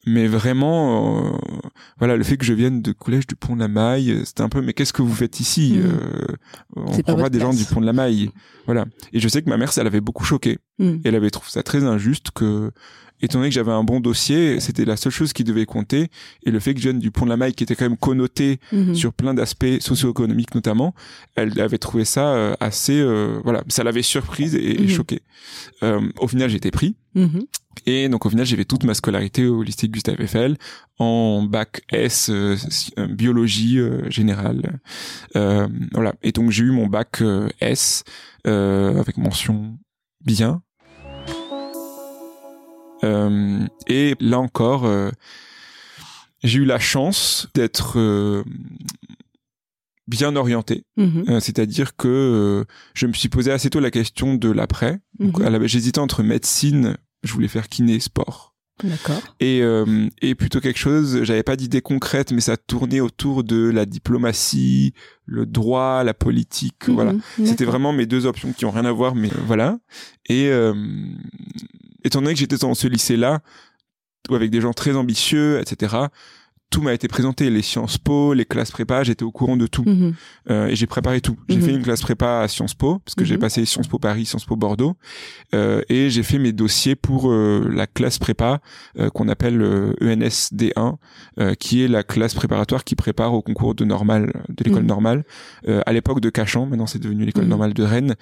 Mais vraiment, euh, voilà, le fait que je vienne de collège du Pont de la Maille, euh, c'était un peu, mais qu'est-ce que vous faites ici Mm. Euh, On C'est pas prend pas votre des gens du Pont de la Maille, voilà. Et je sais que ma mère, ça l'avait beaucoup choqué. Mhm. Elle avait trouvé ça très injuste que, étant donné que j'avais un bon dossier, c'était la seule chose qui devait compter. Et le fait que je vienne du Pont de la Maille, qui était quand même connoté Mhm. sur plein d'aspects socio-économiques notamment, elle avait trouvé ça euh, assez, euh, voilà, ça l'avait surprise et, Mhm. choquée. Euh, au final, été pris. Mhm. Et donc au final, j'ai fait toute ma scolarité au lycée Gustave Eiffel en bac S euh, euh, biologie euh, générale. Euh, voilà. Et donc j'ai eu mon bac S euh, avec mention bien. Euh, et là encore, euh, j'ai eu la chance d'être euh, bien orienté. Mhm. Euh, C'est-à-dire que euh, je me suis posé assez tôt la question de l'après. Mhm. J'hésitais entre médecine, je voulais faire kiné, sport. D'accord. Et, euh, et plutôt quelque chose, j'avais pas d'idée concrète, mais ça tournait autour de la diplomatie, le droit, la politique, voilà. Mhm. C'était D'accord. vraiment mes deux options qui ont rien à voir, mais voilà. Et euh, étant donné que j'étais dans ce lycée-là, avec des gens très ambitieux, etc., tout m'a été présenté, les Sciences Po, les classes prépa, j'étais au courant de tout. Mhm. Euh, et j'ai préparé tout. J'ai Mhm. fait une classe prépa à Sciences Po, parce que j'ai Mhm. passé Sciences Po Paris, Sciences Po Bordeaux, euh, et j'ai fait mes dossiers pour euh, la classe prépa euh, qu'on appelle euh, ENSD1, euh, qui est la classe préparatoire qui prépare au concours de normal, de l'école normale. Euh, à l'époque de Cachan, maintenant c'est devenu l'école normale de Rennes,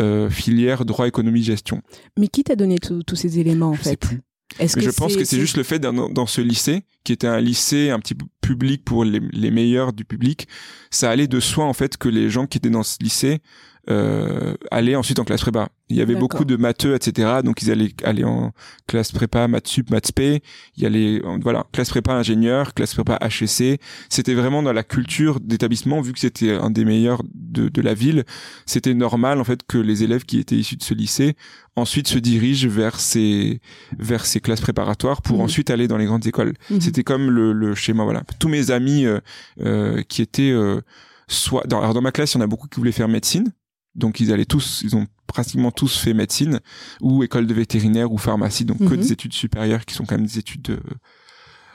euh, filière droit, économie, gestion. Mais qui t'a donné tous ces éléments en Je sais fait? plus. Est-ce Mais je pense que c'est juste le fait d'être dans ce lycée, qui était un lycée un petit peu public pour les, les meilleurs du public, ça allait de soi en fait que les gens qui étaient dans ce lycée euh, allaient ensuite en classe prépa. Il y avait beaucoup de matheux, etc. Donc ils allaient aller en classe prépa, maths sup, maths spé. Il y allait, en- voilà, classe prépa ingénieur, classe prépa HEC. C'était vraiment dans la culture d'établissement, vu que c'était un des meilleurs de, de la ville. C'était normal en fait que les élèves qui étaient issus de ce lycée ensuite se dirigent vers ces vers ces classes préparatoires pour Mhm. ensuite aller dans les grandes écoles. Mhm. C'était comme le, le schéma. Voilà. Tous mes amis euh, euh, qui étaient euh, soit dans, alors dans ma classe, il y en a beaucoup qui voulaient faire médecine. Donc ils allaient tous, ils ont pratiquement tous fait médecine ou école de vétérinaire ou pharmacie, donc que Mhm. des études supérieures qui sont quand même des études euh,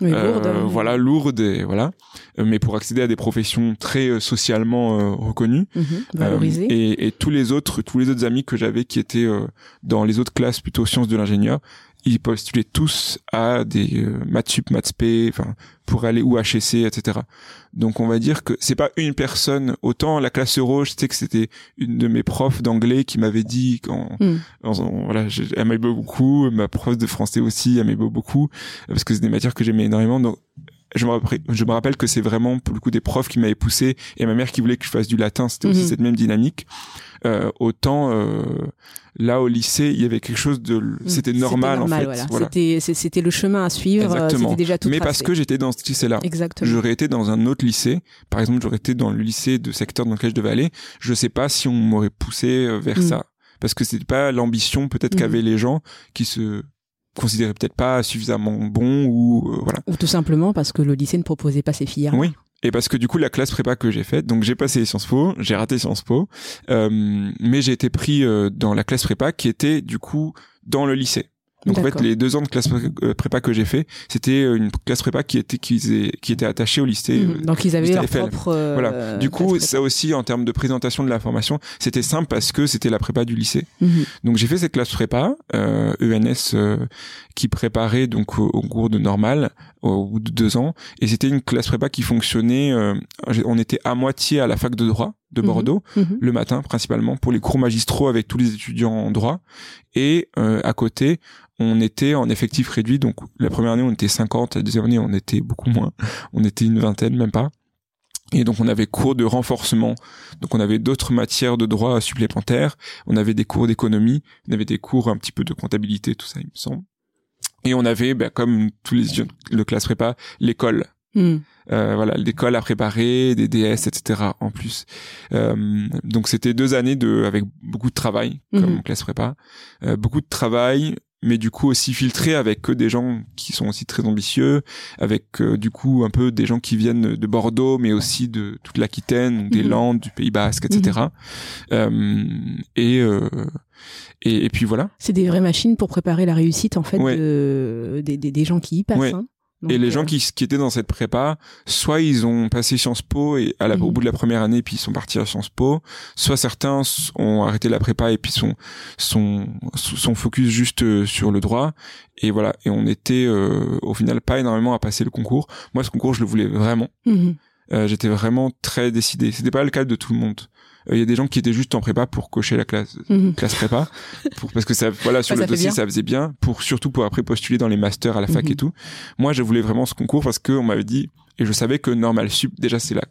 euh, hein. voilà lourdes et voilà, Euh, mais pour accéder à des professions très euh, socialement reconnues. Mhm. Et, et tous les autres, tous les autres amis que j'avais qui étaient dans les autres classes plutôt sciences de l'ingénieur, ils postulaient tous à des euh, maths sup, maths enfin pour aller ou HEC, etc. Donc on va dire que c'est pas une personne. Autant la classe euro, je sais que c'était une de mes profs d'anglais qui m'avait dit quand, Mm. en- voilà, elle m'aimait beaucoup, ma prof de français aussi, elle m'aimait beaucoup parce que c'est des matières que j'aimais énormément. Donc je me, rappelle, je me rappelle que c'est vraiment pour le coup des profs qui m'avaient poussé et ma mère qui voulait que je fasse du latin. C'était aussi Mhm. cette même dynamique. Euh, autant euh, là au lycée, il y avait quelque chose de, c'était normal, en fait. voilà. Voilà. C'était c'était le chemin à suivre. euh, Exactement. Déjà tout Mais tracé. parce que j'étais dans ce lycée-là. Exactement. J'aurais été dans un autre lycée, par exemple, j'aurais été dans le lycée de secteur dans lequel je devais aller. Je sais pas si on m'aurait poussé euh, vers Mm. ça, parce que c'était pas l'ambition peut-être Mm. qu'avaient les gens qui se considéraient peut-être pas suffisamment bons ou euh, voilà. Ou tout simplement parce que le lycée ne proposait pas ces filières. Oui. Et parce que du coup la classe prépa que j'ai faite, donc j'ai passé Sciences Po, j'ai raté Sciences Po, euh, mais j'ai été pris euh, dans la classe prépa qui était du coup dans le lycée. Donc en fait, les deux ans de classe euh, prépa que j'ai fait, c'était euh, une classe prépa qui était qui, était attachée au lycée. Mhm. euh, Donc ils avaient leur propre. euh, Voilà. Du coup, ça aussi, en termes de présentation de l'information, c'était simple parce que c'était la prépa du lycée. Mhm. Donc j'ai fait cette classe prépa, euh, ENS, euh, qui préparait donc au, au cours de normal au bout de deux ans, et c'était une classe prépa qui fonctionnait. euh, on était à moitié à la fac de droit de Mhm. Bordeaux Mhm. le matin principalement pour les cours magistraux avec tous les étudiants en droit, et euh, à côté on était en effectif réduit. Donc la première année on était 50, la deuxième année on était beaucoup moins, on était une vingtaine même pas. Et donc on avait cours de renforcement. Donc on avait d'autres matières de droit supplémentaires. On avait des cours d'économie. On avait des cours un petit peu de comptabilité, tout ça il me semble. Et on avait, ben, comme tous les étudiants de classe prépa, l'école. Mhm. Euh, voilà, l'école à préparer, des DS, etc. en plus. Euh, donc c'était deux années de avec beaucoup de travail comme Mhm. classe prépa, Euh, beaucoup de travail, mais du coup aussi filtré avec que des gens qui sont aussi très ambitieux, avec euh, du coup un peu des gens qui viennent de Bordeaux, mais aussi de toute l'Aquitaine, des Mhm. Landes, du Pays Basque, etc. Euh, et, euh, et et puis voilà. C'est des vraies machines pour préparer la réussite en fait Ouais. de, des, des, des gens qui y passent. Ouais. hein. Donc, et les euh, gens qui, qui étaient dans cette prépa, soit ils ont passé Sciences Po et à la, au Mhm. bout de la première année puis ils sont partis à Sciences Po, soit certains ont arrêté la prépa et puis sont sont sont focus juste euh, sur le droit et voilà et on était euh, au final pas énormément à passer le concours. Moi ce concours je le voulais vraiment, mhm. Euh, j'étais vraiment très décidé. C'était pas le cas de tout le monde. Euh, Il y a des gens qui étaient juste en prépa pour cocher la classe Mhm. classe prépa pour parce que ça voilà sur le dossier bien. ça faisait bien pour surtout pour après postuler dans les masters à la fac Mhm. et tout moi je voulais vraiment ce concours parce que on m'avait dit et je savais que normal sup déjà c'est la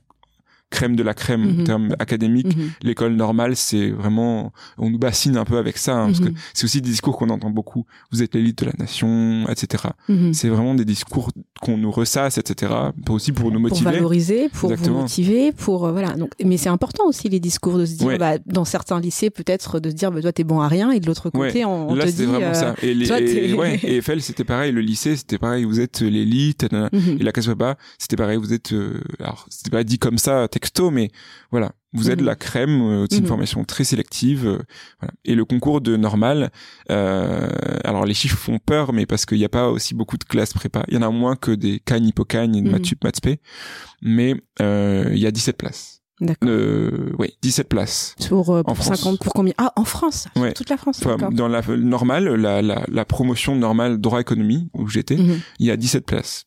crème de la crème en Mhm. termes académiques Mhm. l'école normale c'est vraiment on nous bassine un peu avec ça hein, parce que Mhm. c'est aussi des discours qu'on entend beaucoup vous êtes l'élite de la nation etc c'est vraiment des discours qu'on nous ressasse etc Pour- aussi pour nous pour motiver valoriser, pour Exactement. vous motiver, pour euh, voilà. Donc, mais c'est important aussi les discours de se dire, Ouais. bah, dans certains lycées peut-être de se dire, bah, toi t'es bon à rien, et de l'autre côté Ouais. on, on là te dit, vraiment euh, ça et, les, toi, et, ouais, et Eiffel c'était pareil le lycée c'était pareil vous êtes l'élite. Et la prépa, c'était pareil, vous êtes, euh, alors c'était pas dit comme ça texto, mais voilà, vous êtes Mhm. la crème, euh, c'est une Mhm. formation très sélective, euh, voilà. Et le concours de normal, euh, alors les chiffres font peur, mais parce qu'il n'y a pas aussi beaucoup de classes prépa, il y en a moins que des Cagne, Hippocagne et de P, mais euh, il y a 17 places. D'accord. Euh, oui, 17 places. Pour, en pour France. 50, pour combien? Ah, en France? Ouais. Toute la France, Enfin, dans la normale, la, la, la promotion normale droit économie où j'étais, Mhm. il y a 17 places.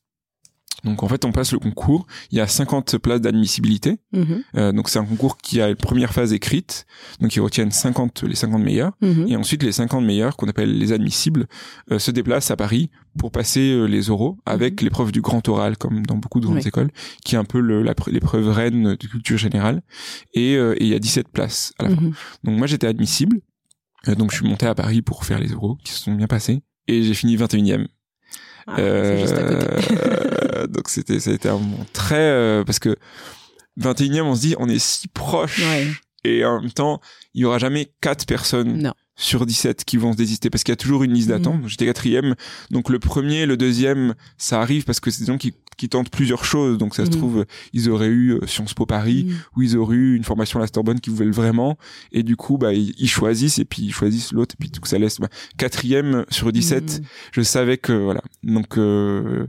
Donc en fait, on passe le concours, il y a 50 places d'admissibilité. Mhm. Euh, donc c'est un concours qui a une première phase écrite, donc ils retiennent 50 les 50 meilleurs Mhm. et ensuite les 50 meilleurs qu'on appelle les admissibles euh, se déplacent à Paris pour passer euh, les oraux avec l'épreuve du grand oral comme dans beaucoup de grandes Mhm. Écoles qui est un peu l'épreuve reine de culture générale et il y a 17 places à la fin. Mhm. Donc moi j'étais admissible. Donc je suis monté à Paris pour faire les oraux qui se sont bien passés et j'ai fini 21e. Ah, c'est juste à côté. Euh, donc c'était ça a été un moment très euh, parce que 21e on se dit on est si proche Ouais. et en même temps il y aura jamais quatre personnes Non. Sur 17 qui vont se désister parce qu'il y a toujours une liste d'attente. Mhm. Donc, J'étais quatrième, donc le premier, le deuxième, ça arrive parce que c'est des gens qui, qui tentent plusieurs choses. Donc ça se Mhm. trouve, ils auraient eu euh, Sciences Po Paris Mhm. ou ils auraient eu une formation à la Sorbonne qu'ils voulaient vraiment et du coup bah ils, ils choisissent et puis ils choisissent l'autre et puis tout ça laisse bah, quatrième sur 17 Mhm. je savais que voilà donc euh,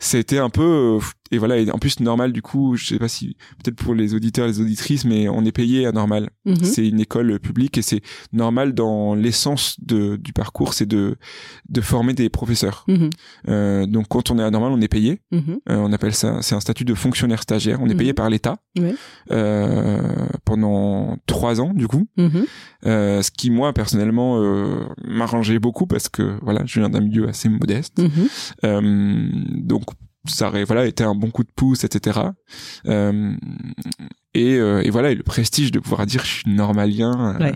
c'était un peu euh, et voilà et en plus normal du coup je sais pas si peut-être pour les auditeurs les auditrices mais on est payé à normal. Mhm. c'est une école publique et c'est normal dans l'essence de du parcours c'est de de former des professeurs. Mhm. Euh, donc quand on est à normal on est payé. Mhm. Euh, on appelle ça c'est un statut de fonctionnaire stagiaire. On est payé par l'État Ouais. euh, pendant trois ans du coup. Euh, ce qui moi personnellement euh, m'arrangeait beaucoup parce que voilà je viens d'un milieu assez modeste. Euh, donc ça aurait voilà été un bon coup de pouce etc euh, et, euh, et voilà et le prestige de pouvoir dire je suis normalien euh, Ouais.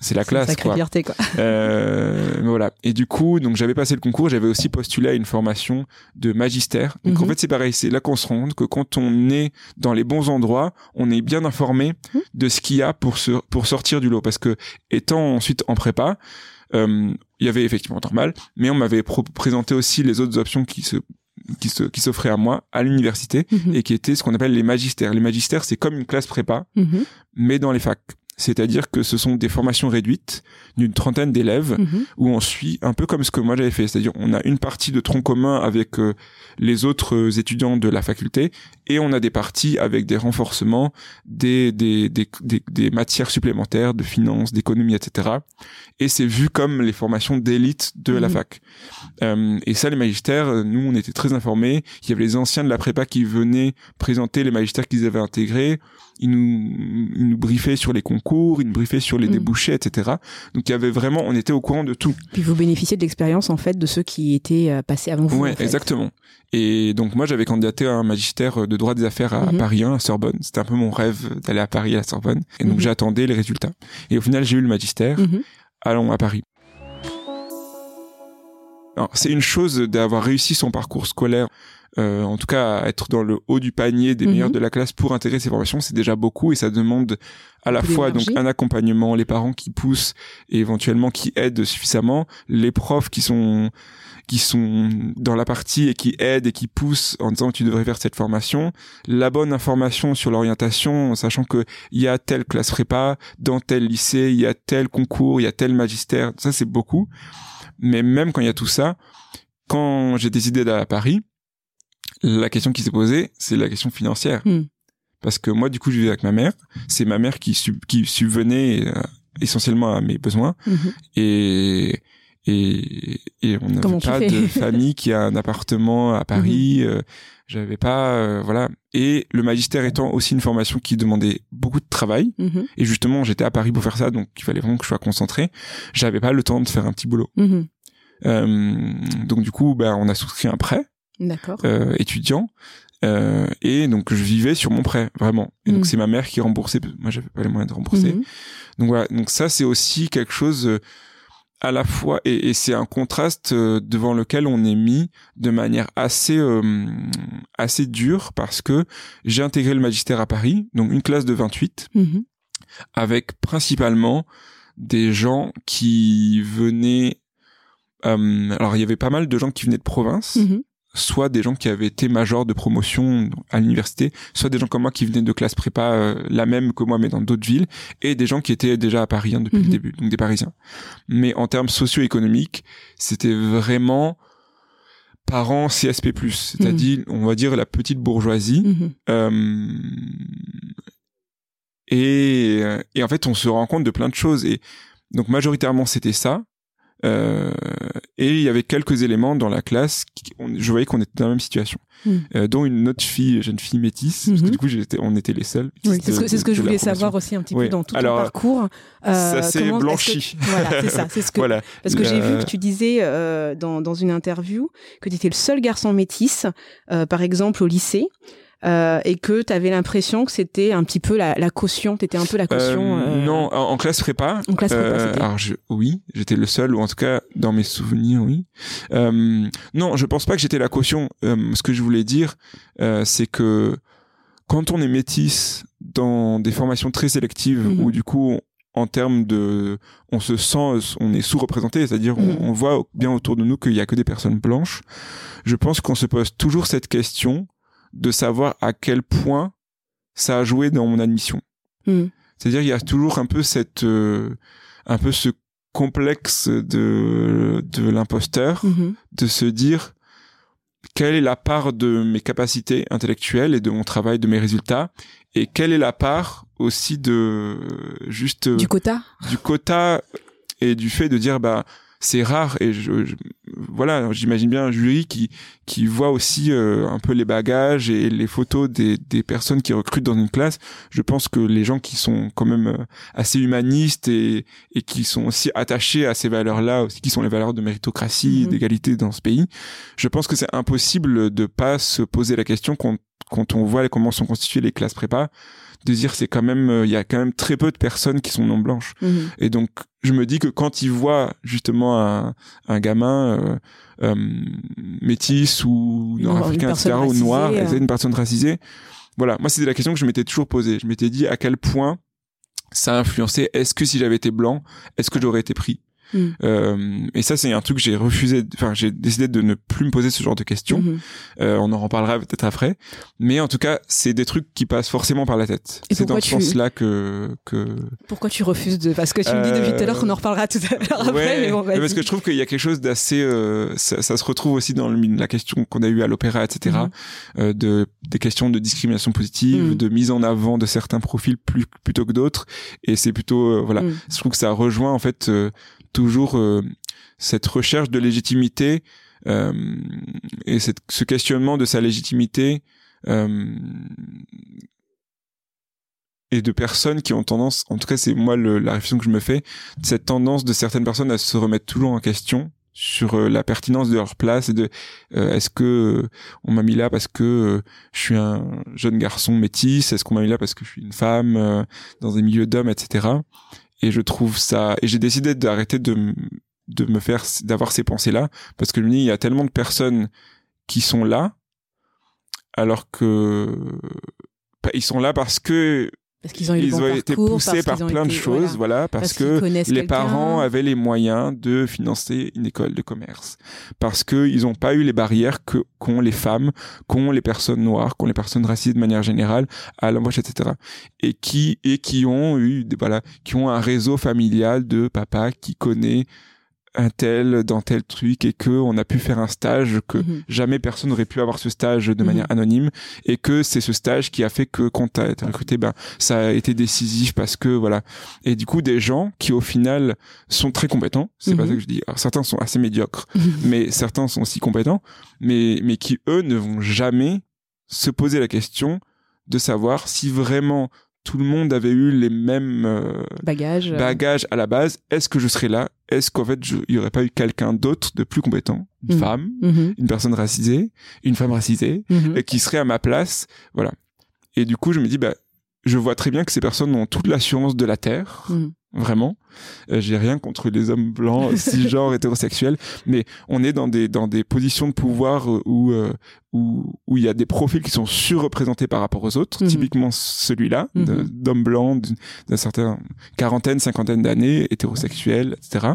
c'est la classe quoi fierté, quoi. euh, mais voilà et du coup donc j'avais passé le concours j'avais aussi postulé à une formation de magistère donc en Mhm. fait c'est pareil c'est là qu'on se rend que quand on est dans les bons endroits on est bien informé Mhm. de ce qu'il y a pour se pour sortir du lot parce que étant ensuite en prépa euh, il y avait effectivement normal mais on m'avait présenté aussi les autres options qui se qui se qui s'offraient à moi à l'université Mhm. et qui étaient ce qu'on appelle les magistères les magistères c'est comme une classe prépa Mhm. mais dans les facs C'est-à-dire que ce sont des formations réduites d'une trentaine d'élèves Mhm. où on suit un peu comme ce que moi j'avais fait. C'est-à-dire on a une partie de tronc commun avec euh, les autres euh, étudiants de la faculté et on a des parties avec des renforcements, des, des, des, des, des matières supplémentaires de finance, d'économie, etc. Et c'est vu comme les formations d'élite de la Mhm. fac. Euh, et ça, les magistères, euh, nous, on était très informés. Il y avait les anciens de la prépa qui venaient présenter les magistères qu'ils avaient intégrés. Ils nous, ils nous briefaient sur les concours, ils nous briefaient sur les Mhm. débouchés, etc. Donc il y avait vraiment, on était au courant de tout. Puis vous bénéficiez de l'expérience en fait de ceux qui étaient euh, passés avant vous. Ouais, en fait. exactement. Et donc moi j'avais candidaté à un magistère de droit des affaires à Mhm. Paris 1, à Sorbonne. C'était un peu mon rêve d'aller à Paris à la Sorbonne. Et donc Mhm. j'attendais les résultats. Et au final j'ai eu le magistère. Mhm. Allons à Paris. C'est une chose d'avoir réussi son parcours scolaire, euh, en tout cas être dans le haut du panier des meilleurs de la classe pour intégrer ces formations, c'est déjà beaucoup et ça demande à la fois donc un accompagnement, les parents qui poussent et éventuellement qui aident suffisamment, les profs qui sont qui sont dans la partie et qui aident et qui poussent en disant tu devrais faire cette formation, la bonne information sur l'orientation, en sachant que il y a telle classe prépa, dans tel lycée, il y a tel concours, il y a tel magistère, ça c'est beaucoup. Mais même quand il y a tout ça, quand j'ai décidé d'aller à Paris, la question qui s'est posée, c'est la question financière. Hmm. Parce que moi, du coup, je vivais avec ma mère. C'est ma mère qui, sub- qui subvenait euh, essentiellement à mes besoins. Mhm. Et, et, et on n'avait pas de famille qui a un appartement à Paris. euh, J'avais pas, euh, voilà. Et le magistère étant aussi une formation qui demandait beaucoup de travail. Mhm. Et justement, j'étais à Paris pour faire ça, donc il fallait vraiment que je sois concentré. J'avais pas le temps de faire un petit boulot. Mhm. Euh, donc du coup, ben, on a souscrit un prêt D'accord. euh, étudiant. Euh, et donc je vivais sur mon prêt vraiment et donc Mhm. c'est ma mère qui remboursait moi j'avais pas les moyens de rembourser donc voilà donc ça c'est aussi quelque chose euh, à la fois et, et c'est un contraste euh, devant lequel on est mis de manière assez euh, assez dure parce que j'ai intégré le magistère à Paris donc une classe de 28 Mhm. avec principalement des gens qui venaient euh, alors il y avait pas mal de gens qui venaient de province Mhm. Soit des gens qui avaient été majors de promotion à l'université, soit des gens comme moi qui venaient de classe prépa euh, la même que moi mais dans d'autres villes, et des gens qui étaient déjà à Paris hein, depuis Mhm. le début, donc des Parisiens. Mais en termes socio-économiques, c'était vraiment parents CSP+, c'est-à-dire on va dire la petite bourgeoisie. Mhm. Euh, et, et en fait, on se rend compte de plein de choses. Et donc, majoritairement, c'était ça. Euh, et il y avait quelques éléments dans la classe, qui, on- je voyais qu'on était dans la même situation, Mm. Euh, dont une autre fille, jeune fille métisse, parce que Mhm. du coup, j'étais, on était les seuls. Oui, c'est ce que, ce je voulais savoir aussi un petit Oui. peu dans tout Alors, ton parcours. ça Euh, s'est est-ce que- blanchi. Voilà, c'est ça. C'est ce que, Voilà. Parce que j'ai Le- vu que tu disais euh, dans, dans une interview que tu étais le seul garçon métis, euh, par exemple au lycée, euh, et que tu avais l'impression que c'était un petit peu la, la caution, tu étais un peu la caution. Euh, euh, Non, en, en classe prépa. En classe prépa, euh, alors je, oui, j'étais le seul, ou en tout cas dans mes souvenirs, oui. Euh, non, je pense pas que j'étais la caution. Euh, ce que je voulais dire, euh, c'est que quand on est métis dans des formations très sélectives, Mhm. où du coup, en termes de, on se sent, on est sous-représenté, c'est-à-dire Mhm. on, on voit bien autour de nous qu'il y a que des personnes blanches. Je pense qu'on se pose toujours cette question de savoir à quel point ça a joué dans mon admission. hmm. C'est-à-dire il y a toujours un peu cette euh, un peu ce complexe de de l'imposteur Mhm. de se dire quelle est la part de mes capacités intellectuelles et de mon travail de mes résultats et quelle est la part aussi de juste Du quota du quota et du fait de dire bah c'est rare et je, je- voilà j'imagine bien un jury qui qui voit aussi euh, un peu les bagages et les photos des des personnes qui recrutent dans une classe je pense que les gens qui sont quand même euh, assez humanistes et et qui sont aussi attachés à ces valeurs là aussi qui sont les valeurs de méritocratie et Mhm. d'égalité dans ce pays je pense que c'est impossible de pas se poser la question quand quand on voit comment sont constituées les classes prépa de dire c'est quand même euh, il y a quand même très peu de personnes qui sont non blanches Mhm. et donc, je me dis que quand ils voient justement un, un gamin euh, euh, métis ou nord-africain, etc., ou noir, et euh. une personne racisée, voilà, moi c'était la question que je m'étais toujours posée. Je m'étais dit à quel point ça a influencé. Est-ce que si j'avais été blanc, est-ce que j'aurais été pris? Mm. Euh, et ça, c'est un truc que j'ai refusé. Enfin, j'ai décidé de ne plus me poser ce genre de questions. Mhm. Euh, on en reparlera peut-être après. Mais en tout cas, c'est des trucs qui passent forcément par la tête. C'est dans ce tu- sens-là que que. Pourquoi tu refuses de Parce que tu me dis depuis tout à l'heure qu'on en reparlera tout à l'heure après. Ouais, mais bon, mais parce que je trouve qu'il y a quelque chose d'assez, euh, ça, ça se retrouve aussi dans le- la question qu'on a eue à l'opéra, etc. Mhm. euh, de des questions de discrimination positive, Mhm. de mise en avant de certains profils plus plutôt que d'autres, et c'est plutôt euh, voilà. Mhm. Je trouve que ça rejoint en fait euh, toujours euh, cette recherche de légitimité euh, et cette, ce questionnement de sa légitimité. Euh, et de personnes qui ont tendance, en tout cas c'est moi la réflexion que je me fais, cette tendance de certaines personnes à se remettre toujours en question sur euh, la pertinence de leur place et de euh, est-ce que on m'a mis là parce que je suis un jeune garçon métis est-ce qu'on m'a mis là parce que je suis une femme dans un milieu d'hommes etc et je trouve ça et j'ai décidé d'arrêter de de me faire d'avoir ces pensées là parce que je me dis il y a tellement de personnes qui sont là alors que bah, ils sont là parce que Parce qu'ils ont eu le ils bon ont été poussés par qu'ils plein de choses, voilà. voilà, parce, Parce qu'ils que les parents avaient les moyens de financer une école de commerce, parce que ils n'ont pas eu les barrières que qu'ont les femmes, qu'ont les personnes noires, qu'ont les personnes racisées de manière générale à l'embauche, etc. Et qui et qui ont eu, des- voilà, qui ont un réseau familial de papa qui connaît un tel dans tel truc et que on a pu faire un stage que Mhm. jamais personne n'aurait pu avoir ce stage de Mhm. manière anonyme et que c'est ce stage qui a fait que quand t'as été recruté ben ça a été décisif parce que voilà et du coup des gens qui au final sont très compétents c'est pas Mhm. ça que je dis Alors, certains sont assez médiocres mais certains sont aussi compétents mais mais qui eux ne vont jamais se poser la question de savoir si vraiment tout le monde avait eu les mêmes euh, Bagage. euh, bagages à la base est-ce que je serais là? Est-ce qu'en fait il y aurait pas eu quelqu'un d'autre de plus compétent? Une Mhm. femme? Mhm, une personne racisée? Une femme racisée? Mhm. et qui serait à ma place, voilà. Et du coup, je me dis, bah, je vois très bien que ces personnes ont toute l'assurance de la terre, Mhm. Vraiment. Euh, J'ai rien contre les hommes blancs, cisgenres, hétérosexuels, mais on est dans des dans des positions de pouvoir euh, où euh, où où il y a des profils qui sont surreprésentés par rapport aux autres. Mhm. Typiquement celui-là, de- d'homme blanc d'une d'un certain quarantaine, cinquantaine d'années, hétérosexuel, etc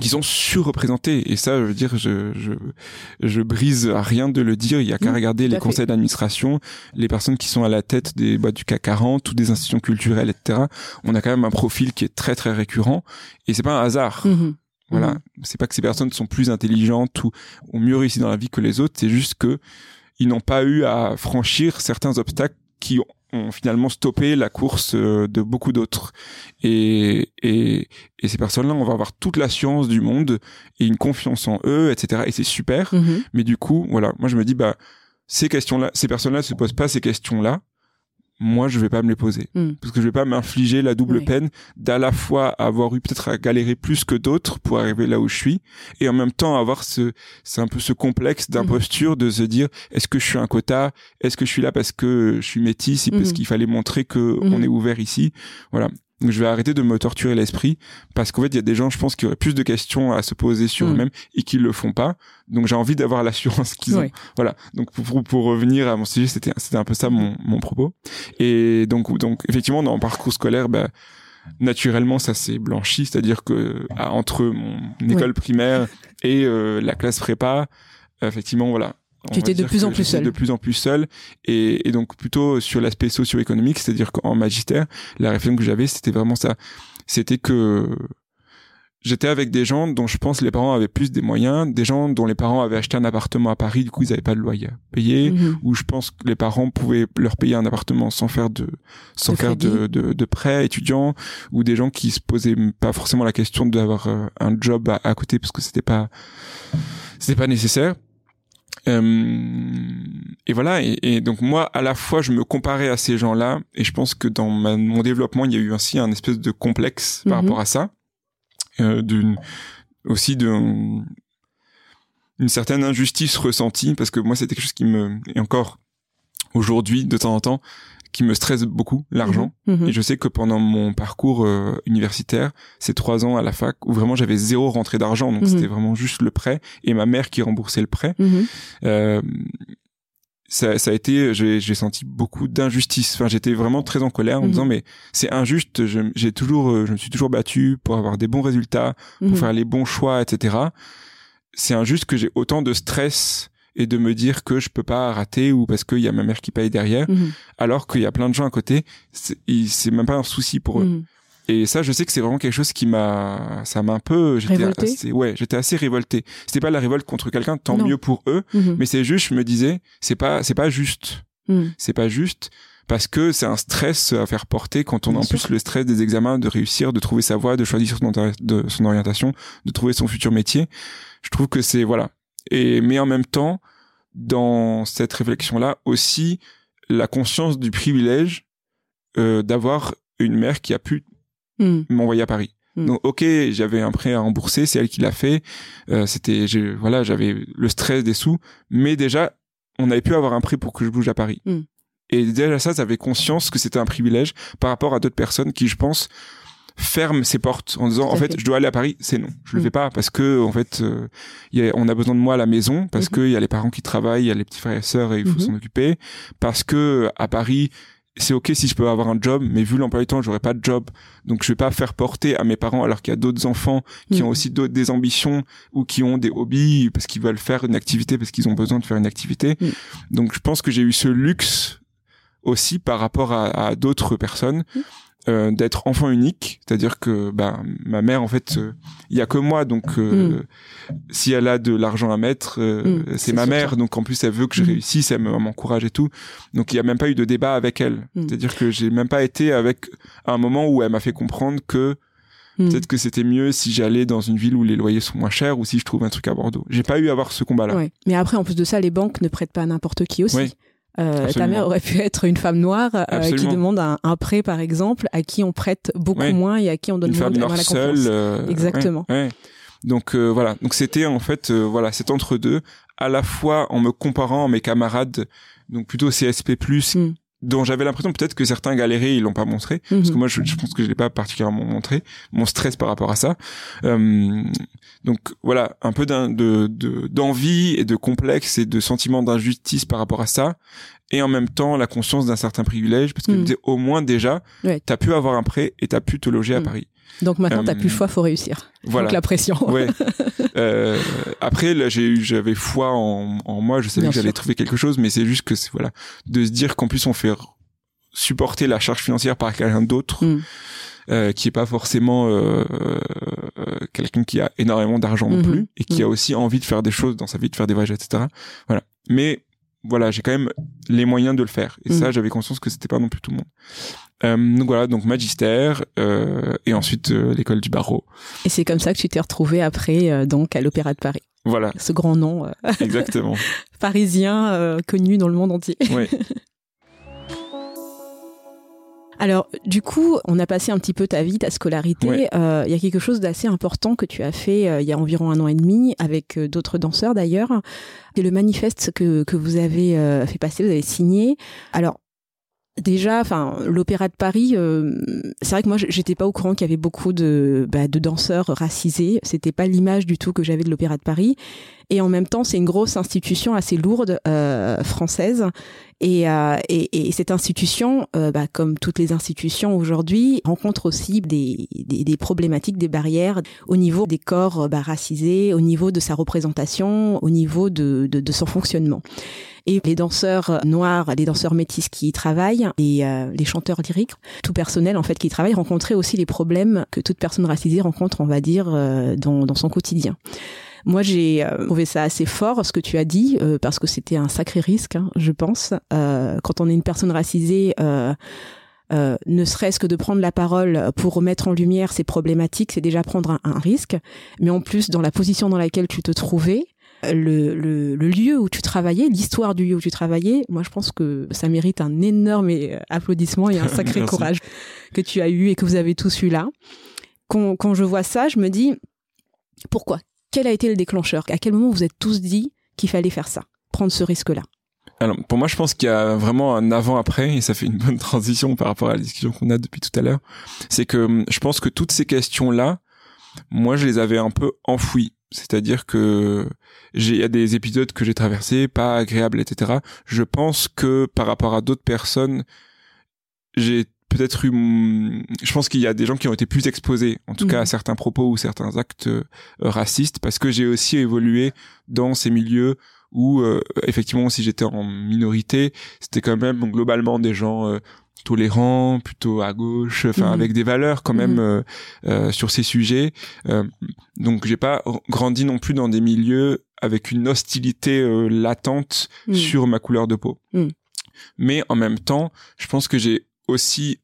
qui sont surreprésentés et ça je veux dire je je je brise à rien de le dire. Il y a qu'à Mmh, regarder les fait. conseils d'administration les personnes qui sont à la tête des boîtes du CAC 40 ou des institutions culturelles etc on a quand même un profil qui est très très récurrent. Et c'est pas un hasard. Mhm. voilà. Mhm. c'est pas que ces personnes sont plus intelligentes ou ont mieux réussi dans la vie que les autres. C'est juste que ils n'ont pas eu à franchir certains obstacles qui ont finalement stoppé la course euh, de beaucoup d'autres. Et, et, et ces personnes-là on va avoir toute la science du monde et une confiance en eux etc et c'est super. Mhm. mais du coup voilà moi je me dis bah ces questions-là ces personnes-là se posent pas ces questions-là moi je vais pas me les poser Mm. parce que je vais pas m'infliger la double Oui. peine d'à la fois avoir eu peut-être à galérer plus que d'autres pour arriver là où je suis et en même temps avoir ce c'est un peu ce complexe d'imposture de se dire est-ce que je suis un quota? Est-ce que je suis là parce que je suis métis et parce Mhm. qu'il fallait montrer que on est ouvert ici? Voilà donc je vais arrêter de me torturer l'esprit parce qu'en fait il y a des gens je pense qui auraient plus de questions à se poser sur Mhm. eux-mêmes et qui le font pas. Donc j'ai envie d'avoir l'assurance qu'ils ont. Voilà. Donc pour, pour, pour revenir à mon sujet c'était c'était un peu ça mon, mon propos. Et donc donc effectivement dans mon parcours scolaire bah, naturellement ça s'est blanchi. C'est-à-dire que entre mon école primaire et euh, la classe prépa effectivement voilà Tu étais de plus en plus seul. de plus en plus seul et, et donc plutôt sur l'aspect socio-économique c'est-à-dire qu'en magistère la réflexion que j'avais c'était vraiment ça c'était que j'étais avec des gens dont je pense les parents avaient plus des moyens, des gens dont les parents avaient acheté un appartement à Paris, du coup ils avaient pas de loyer à payer, Mhm. où je pense que les parents pouvaient leur payer un appartement sans faire de sans De faire de, de, de prêts étudiants, ou des gens qui se posaient pas forcément la question d'avoir euh, un job à, à côté parce que c'était pas c'était pas nécessaire. Euh, et voilà, et, et donc moi, à la fois, je me comparais à ces gens-là, et je pense que dans ma- mon développement, il y a eu ainsi un espèce de complexe par Mhm. rapport à ça, euh, d'une aussi d'une une certaine injustice ressentie, parce que moi, c'était quelque chose qui me et encore aujourd'hui, de temps en temps, qui me stresse beaucoup, l'argent. Mhm. Et je sais que pendant mon parcours euh, universitaire, ces trois ans à la fac, où vraiment j'avais zéro rentrée d'argent, donc Mhm. c'était vraiment juste le prêt et ma mère qui remboursait le prêt. Mhm. Euh, ça, ça a été, j'ai j'ai senti beaucoup d'injustice. Enfin, j'étais vraiment très en colère en me Mhm. disant mais c'est injuste. J'ai toujours, euh, je me suis toujours battu pour avoir des bons résultats, pour Mhm. faire les bons choix, etc. C'est injuste que j'ai autant de stress et de me dire que je peux pas rater ou parce qu'il y a ma mère qui paye derrière, Mhm. alors qu'il y a plein de gens à côté. C'est même pas un souci pour eux. Mhm. Et ça, je sais que c'est vraiment quelque chose qui m'a, ça m'a un peu, j'étais assez, ouais, j'étais assez révolté. C'était pas la révolte contre quelqu'un, tant Non. mieux pour eux, Mhm. mais c'est juste, je me disais, c'est pas, c'est pas juste, c'est pas juste parce que c'est un stress à faire porter quand on a en sûr. plus le stress des examens, de réussir, de trouver sa voie, de choisir son, ori- de son orientation, de trouver son futur métier. Je trouve que c'est voilà. Et mais en même temps, dans cette réflexion-là aussi, la conscience du privilège euh, d'avoir une mère qui a pu Mhm. m'envoyer à Paris. Mm. Donc ok, j'avais un prêt à rembourser, c'est elle qui l'a fait. Euh, c'était, voilà, j'avais le stress des sous, mais déjà, on avait pu avoir un prêt pour que je bouge à Paris. Mm. Et déjà ça, j'avais conscience que c'était un privilège par rapport à d'autres personnes qui, je pense, ferment ses portes en disant en fait, fait. je dois aller à Paris, c'est non, je le Mm. fais pas parce que en fait, euh, y a- on a besoin de moi à la maison parce Mhm. que il y a les parents qui travaillent, il y a les petits frères et sœurs et il faut Mhm. s'en occuper parce que à Paris c'est ok si je peux avoir un job, mais vu l'emploi du temps, j'aurais pas de job, donc je vais pas faire porter à mes parents alors qu'il y a d'autres enfants qui ont aussi d'autres des ambitions ou qui ont des hobbies parce qu'ils veulent faire une activité parce qu'ils ont besoin de faire une activité. Mhm. Donc je pense que j'ai eu ce luxe aussi par rapport à, à d'autres personnes. Mhm. Euh, d'être enfant unique, c'est-à-dire que bah, ma mère en fait euh, il y a que moi donc euh, si elle a de l'argent à mettre euh, Mm, c'est ma mère. Donc en plus elle veut que je Mhm. réussisse elle me- m'encourage et tout. Donc il y a même pas eu de débat avec elle. C'est-à-dire que j'ai même pas été avec à un moment où elle m'a fait comprendre que peut-être que c'était mieux si j'allais dans une ville où les loyers sont moins chers ou si je trouve un truc à Bordeaux. J'ai pas eu à avoir ce combat là Ouais. Mais après, en plus de ça, les banques ne prêtent pas à n'importe qui aussi. Euh, ta mère aurait pu être une femme noire euh, qui demande un, un prêt, par exemple, à qui on prête beaucoup moins et à qui on donne une moins, femme de- noire la seule euh, Exactement. ouais, ouais. donc euh, voilà donc c'était en fait euh, voilà cet entre deux à la fois en me comparant à mes camarades donc plutôt CSP+ Mm. Dont j'avais l'impression peut-être que certains galéraient ils l'ont pas montré parce que Mhm. moi je, je pense que je l'ai pas particulièrement montré mon stress par rapport à ça Euh, donc voilà un peu d'un- de de- d'envie et de complexe et de sentiment d'injustice par rapport à ça et en même temps la conscience d'un certain privilège parce que disais, au moins déjà Ouais. t'as pu avoir un prêt et t'as pu te loger à Mm. Paris Donc maintenant, t'as Euh, plus le choix, faut réussir. voilà Donc la pression. ouais. Euh, après, là, j'ai eu, j'avais foi en, en moi. Je savais Bien que j'allais trouver quelque chose, mais c'est juste que c'est voilà, de se dire qu'en plus on fait supporter la charge financière par quelqu'un d'autre, Mm. euh, qui est pas forcément euh, euh, quelqu'un qui a énormément d'argent non Mhm. plus et qui Mhm. a aussi envie de faire des choses dans sa vie, de faire des voyages, etc. Voilà. Mais voilà, j'ai quand même les moyens de le faire. Et ça, j'avais conscience que c'était pas non plus tout le monde. Euh, donc voilà, donc magistère euh, et ensuite euh, l'école du barreau. Et c'est comme ça que tu t'es retrouvé après, euh, donc, à l'Opéra de Paris. Voilà, Ce grand nom euh, exactement. parisien euh, connu dans le monde entier. Ouais. Alors, du coup, on a passé un petit peu ta vie, ta scolarité. Ouais. Euh, Il y a quelque chose d'assez important que tu as fait euh, il y a environ un an et demi, avec euh, d'autres danseurs d'ailleurs. C'est le manifeste que, que vous avez euh, fait passer, vous avez signé. Alors, déjà, enfin, l'Opéra de Paris, euh, c'est vrai que moi, j'étais pas au courant qu'il y avait beaucoup de, bah, de danseurs racisés. C'était pas l'image du tout que j'avais de l'Opéra de Paris. Et en même temps, c'est une grosse institution assez lourde euh, française. Et, euh, et, et cette institution, euh, bah, comme toutes les institutions aujourd'hui, rencontre aussi des, des, des problématiques, des barrières au niveau des corps euh, bah, racisés, au niveau de sa représentation, au niveau de, de, de son fonctionnement. Et les danseurs noirs, les danseurs métis qui y travaillent, et euh, les chanteurs lyriques, tout personnel en fait qui y travaille, rencontraient aussi les problèmes que toute personne racisée rencontre, on va dire, euh, dans, dans son quotidien. Moi, j'ai euh, trouvé ça assez fort ce que tu as dit euh, parce que c'était un sacré risque, hein, je pense. Euh, quand on est une personne racisée, euh, ne serait-ce que de prendre la parole pour remettre en lumière ces problématiques, c'est déjà prendre un, un risque. Mais en plus, dans la position dans laquelle tu te trouvais, le, le, le lieu où tu travaillais, l'histoire du lieu où tu travaillais, moi je pense que ça mérite un énorme applaudissement et un sacré courage que tu as eu et que vous avez tous eu là. Quand, quand je vois ça, je me dis pourquoi? Quel a été le déclencheur? À quel moment vous êtes tous dit qu'il fallait faire ça, prendre ce risque-là? Alors, pour moi, je pense qu'il y a vraiment un avant-après, et ça fait une bonne transition par rapport à la discussion qu'on a depuis tout à l'heure. C'est que hum, je pense que toutes ces questions-là, moi, je les avais un peu enfouies. C'est-à-dire que j'ai, il y a des épisodes que j'ai traversés, pas agréables, etc. Je pense que par rapport à d'autres personnes, j'ai peut-être eu, je pense qu'il y a des gens qui ont été plus exposés, en tout cas à Mhm. certains propos ou certains actes euh, racistes, parce que j'ai aussi évolué dans ces milieux où, euh, effectivement, si j'étais en minorité, c'était quand même globalement des gens euh, tolérants, plutôt à gauche, enfin Mhm. avec des valeurs quand même Mhm. euh, euh, sur ces sujets. Euh, donc j'ai pas grandi non plus dans des milieux avec une hostilité euh, latente Mm. sur ma couleur de peau. Mais en même temps, je pense que j'ai aussi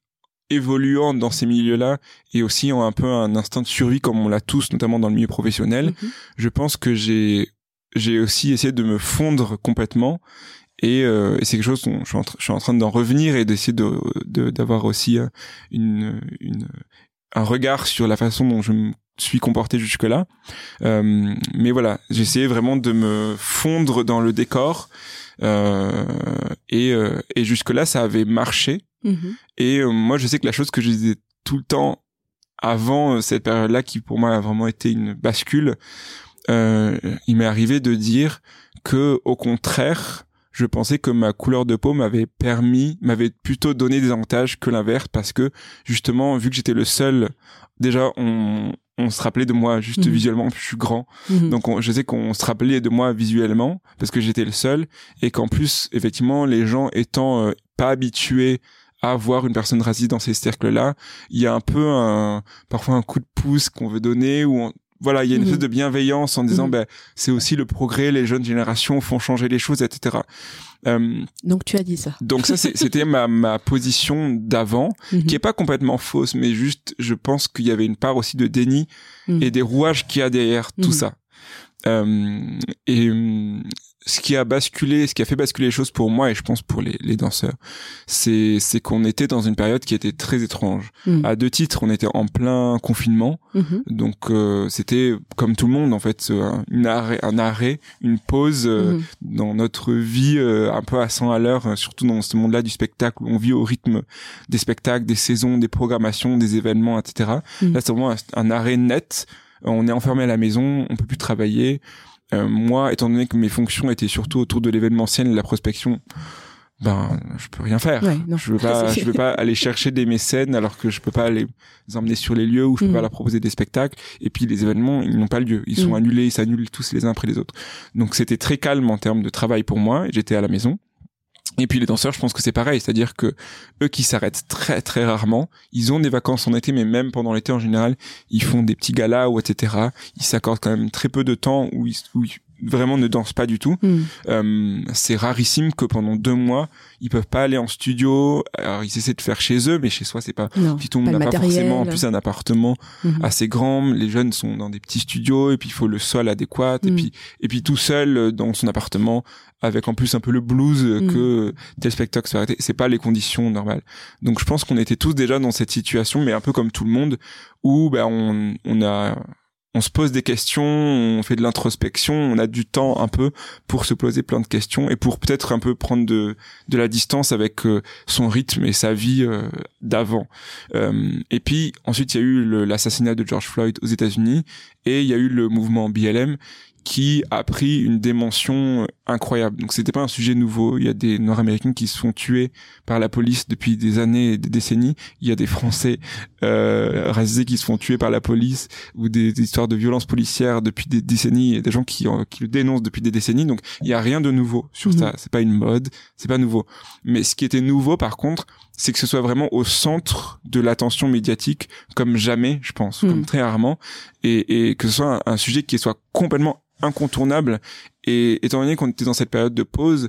évoluant dans ces milieux-là et aussi en un peu un instinct de survie comme on l'a tous, notamment dans le milieu professionnel, Mhm. je pense que j'ai j'ai aussi essayé de me fondre complètement et, euh, et c'est quelque chose dont je suis en, tra- je suis en train d'en revenir et d'essayer de de- d'avoir aussi euh, une, une un regard sur la façon dont je me suis comporté jusque là euh, mais voilà j'ai essayé vraiment de me fondre dans le décor euh, et euh, et jusque là ça avait marché Mhm. et euh, moi, je sais que la chose que je disais tout le temps avant euh, cette période-là, qui pour moi a vraiment été une bascule, euh, il m'est arrivé de dire que, au contraire, je pensais que ma couleur de peau m'avait permis, m'avait plutôt donné des avantages que l'inverse, parce que justement, vu que j'étais le seul, déjà, on, on se rappelait de moi juste Mhm. visuellement, je suis grand, Mhm. donc on- je sais qu'on se rappelait de moi visuellement parce que j'étais le seul et qu'en plus effectivement les gens étant euh, pas habitués à voir une personne raciste dans ces cercles-là, il y a un peu un parfois un coup de pouce qu'on veut donner ou on- voilà, il y a une Mhm. espèce de bienveillance en disant Mhm. ben c'est aussi le progrès, les jeunes générations font changer les choses, etc. Euh, Donc tu as dit ça. donc ça c'était ma ma position d'avant Mhm. qui est pas complètement fausse mais juste je pense qu'il y avait une part aussi de déni Mhm. et des rouages qu'il y a derrière tout ça. Euh, et ce qui a basculé, ce qui a fait basculer les choses pour moi et je pense pour les, les danseurs, c'est c'est qu'on était dans une période qui était très étrange. Mhm. À deux titres, on était en plein confinement, Mhm. donc euh, c'était comme tout le monde en fait, un, une arrêt, un arrêt, une pause euh, Mhm. dans notre vie euh, un peu à 100 à l'heure, euh, surtout dans ce monde-là du spectacle où on vit au rythme des spectacles, des saisons, des programmations, des événements, etc. Mhm. Là, c'est vraiment un, un arrêt net. Euh, On est enfermé à la maison, on peut plus travailler. Euh, moi, étant donné que mes fonctions étaient surtout autour de l'événementiel et de la prospection, ben, je peux rien faire. Ouais, non. Je veux pas, je veux pas aller chercher des mécènes alors que je peux pas les emmener sur les lieux où je peux Mhm. pas leur proposer des spectacles. Et puis les événements, ils n'ont pas lieu. Ils sont Mhm. annulés, ils s'annulent tous les uns après les autres. Donc c'était très calme en termes de travail pour moi. J'étais à la maison. Et puis les danseurs, je pense que c'est pareil, c'est-à-dire que eux qui s'arrêtent très très rarement, ils ont des vacances en été, mais même pendant l'été en général, ils font des petits galas ou etc. Ils s'accordent quand même très peu de temps où ils, où vraiment ne dansent pas du tout. Mhm. Euh, c'est rarissime que pendant deux mois, ils peuvent pas aller en studio. Alors ils essaient de faire chez eux, mais chez soi c'est pas. Non, Puis tout le monde n'a pas forcément en plus un appartement Mhm. assez grand. Les jeunes sont dans des petits studios et puis il faut le sol adéquat et Mm. puis et puis tout seul euh, dans son appartement avec en plus un peu le blues euh, Mm. que tel spectacle soit arrêté. C'est pas les conditions normales. Donc je pense qu'on était tous déjà dans cette situation, mais un peu comme tout le monde où ben on on a on se pose des questions, on fait de l'introspection, on a du temps un peu pour se poser plein de questions et pour peut-être un peu prendre de de la distance avec euh, son rythme et sa vie euh, d'avant. Euh, et puis ensuite il y a eu l'assassinat de George Floyd aux États-Unis et il y a eu le mouvement BLM qui a pris une dimension incroyable. Donc c'était pas un sujet nouveau. Il y a des Nord-Américains qui se font tuer par la police depuis des années et des décennies. Il y a des Français euh, racisés qui se font tuer par la police ou des, des histoires de violences policières depuis des décennies et des gens qui, en- qui le dénoncent depuis des décennies. Donc il y a rien de nouveau sur Mhm. ça. C'est pas une mode, c'est pas nouveau. Mais ce qui était nouveau par contre, c'est que ce soit vraiment au centre de l'attention médiatique comme jamais, je pense, comme très rarement, et, et que ce soit un, un sujet qui soit complètement incontournable. Et étant donné qu'on était dans cette période de pause,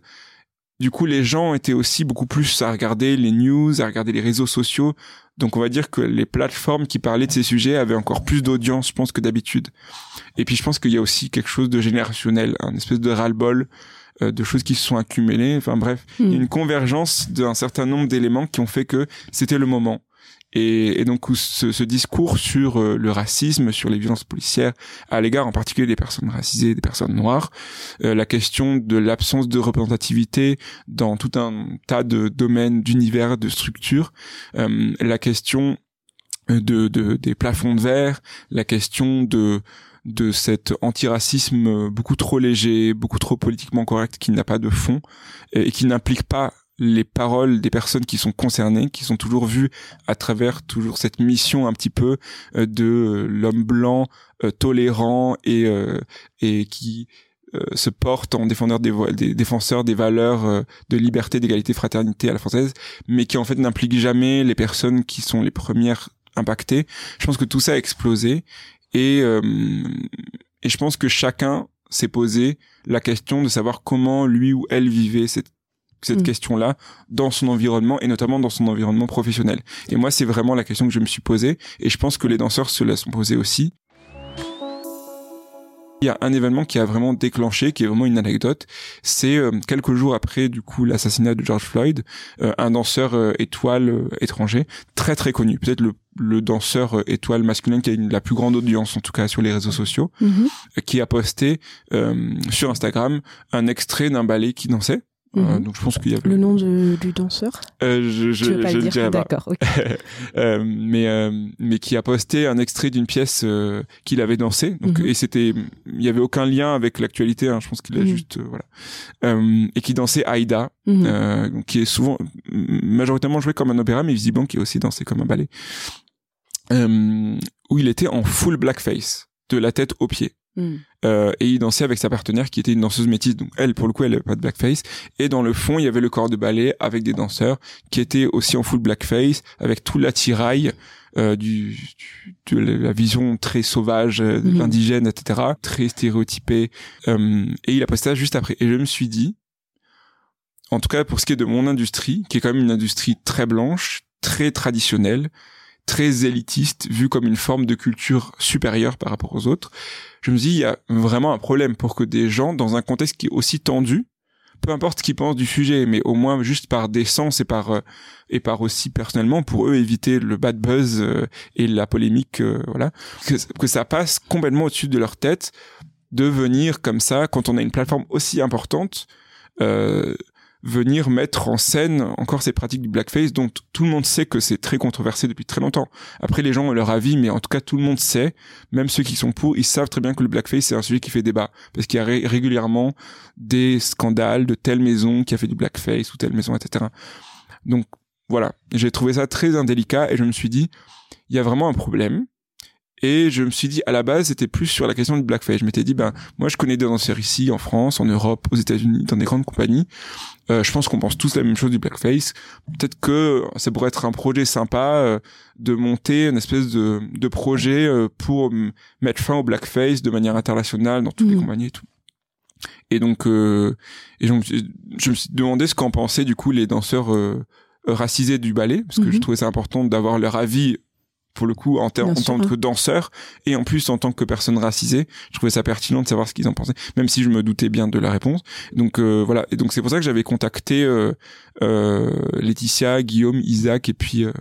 du coup, les gens étaient aussi beaucoup plus à regarder les news, à regarder les réseaux sociaux. Donc, on va dire que les plateformes qui parlaient de ces sujets avaient encore plus d'audience, je pense, que d'habitude. Et puis, je pense qu'il y a aussi quelque chose de générationnel, un espèce de ras-le-bol, de choses qui se sont accumulées. Enfin, bref, il y a Mhm. une convergence d'un certain nombre d'éléments qui ont fait que c'était le moment. Et, et donc ce, ce discours sur euh, le racisme, sur les violences policières, à l'égard en particulier des personnes racisées, des personnes noires, euh, la question de l'absence de représentativité dans tout un tas de domaines, d'univers, de structures, euh, la question de, de des plafonds de verre, la question de de cet antiracisme beaucoup trop léger, beaucoup trop politiquement correct, qui n'a pas de fond et qui n'implique pas les paroles des personnes qui sont concernées, qui sont toujours vues à travers toujours cette mission un petit peu euh, de euh, l'homme blanc euh, tolérant et et qui se porte en défendeur des, des défenseurs des valeurs de liberté, d'égalité, fraternité à la française, mais qui en fait n'implique jamais les personnes qui sont les premières impactées. Je pense que tout ça a explosé et et je pense que chacun s'est posé la question de savoir comment lui ou elle vivait cette cette mm. question-là dans son environnement et notamment dans son environnement professionnel. Et moi, c'est vraiment la question que je me suis posée et je pense que les danseurs se la sont posés aussi. Il y a un événement qui a vraiment déclenché, qui est vraiment une anecdote. C'est euh, quelques jours après du coup l'assassinat de George Floyd, euh, un danseur euh, étoile étranger, très très connu, peut-être le, le danseur étoile masculin qui a une, la plus grande audience en tout cas sur les réseaux sociaux, mm-hmm. qui a posté sur Instagram un extrait d'un ballet qui dansait euh, mhm. donc je pense qu'il y a le nom du danseur. Euh, je je, veux pas je le dirais pas. D'accord. euh, mais euh, mais qui a posté un extrait d'une pièce euh, qu'il avait dansé. Donc mhm. et c'était il y avait aucun lien avec l'actualité. Hein, je pense qu'il a mhm. juste voilà et qui dansait Aïda, qui est souvent majoritairement joué comme un opéra, mais visiblement qui est aussi dansé comme un ballet. où il était en full blackface de la tête aux pieds. Hmm. Euh, et il dansait avec sa partenaire qui était une danseuse métisse donc elle pour le coup elle avait pas de blackface et dans le fond il y avait le corps de ballet avec des danseurs qui étaient aussi en full blackface avec tout l'attirail euh, du, de la vision très sauvage de hmm. l'indigène etc très stéréotypée euh, et il a posté ça juste après et je me suis dit en tout cas pour ce qui est de mon industrie qui est quand même une industrie très blanche très traditionnelle très élitiste, vu comme une forme de culture supérieure par rapport aux autres. Je me dis, il y a vraiment un problème pour que des gens, dans un contexte qui est aussi tendu, peu importe ce qu'ils pensent du sujet, mais au moins juste par décence et par euh, et par aussi personnellement pour eux éviter le bad buzz euh, et la polémique, euh, voilà, que, que ça passe complètement au-dessus de leur tête de venir comme ça quand on a une plateforme aussi importante venir mettre en scène encore ces pratiques du blackface dont tout le monde sait que c'est très controversé depuis très longtemps. Après les gens ont leur avis mais en tout cas tout le monde sait, même ceux qui sont pour, ils savent très bien que le blackface c'est un sujet qui fait débat parce qu'il y a régulièrement des scandales de telle maison qui a fait du blackface ou telle maison etc. Donc voilà, j'ai trouvé ça très indélicat et je me suis dit il y a vraiment un problème et je me suis dit, à la base, c'était plus sur la question du blackface. Je m'étais dit, ben, moi, je connais des danseurs ici, en France, en Europe, aux États-Unis, dans des grandes compagnies. Euh, je pense qu'on pense tous la même chose du blackface. Peut-être que ça pourrait être un projet sympa euh, de monter une espèce de, de projet euh, pour mettre fin au blackface de manière internationale dans toutes les mmh. compagnies et tout. Et donc, euh, et donc, je me suis demandé ce qu'en pensaient du coup les danseurs racisés du ballet, parce que je mmh. trouvais ça important d'avoir leur avis pour le coup en, en tant que danseur et en plus en tant que personne racisée je trouvais ça pertinent de savoir ce qu'ils en pensaient même si je me doutais bien de la réponse. Donc euh, voilà. Et donc c'est pour ça que j'avais contacté euh, euh, Laetitia Guillaume Isaac et puis euh,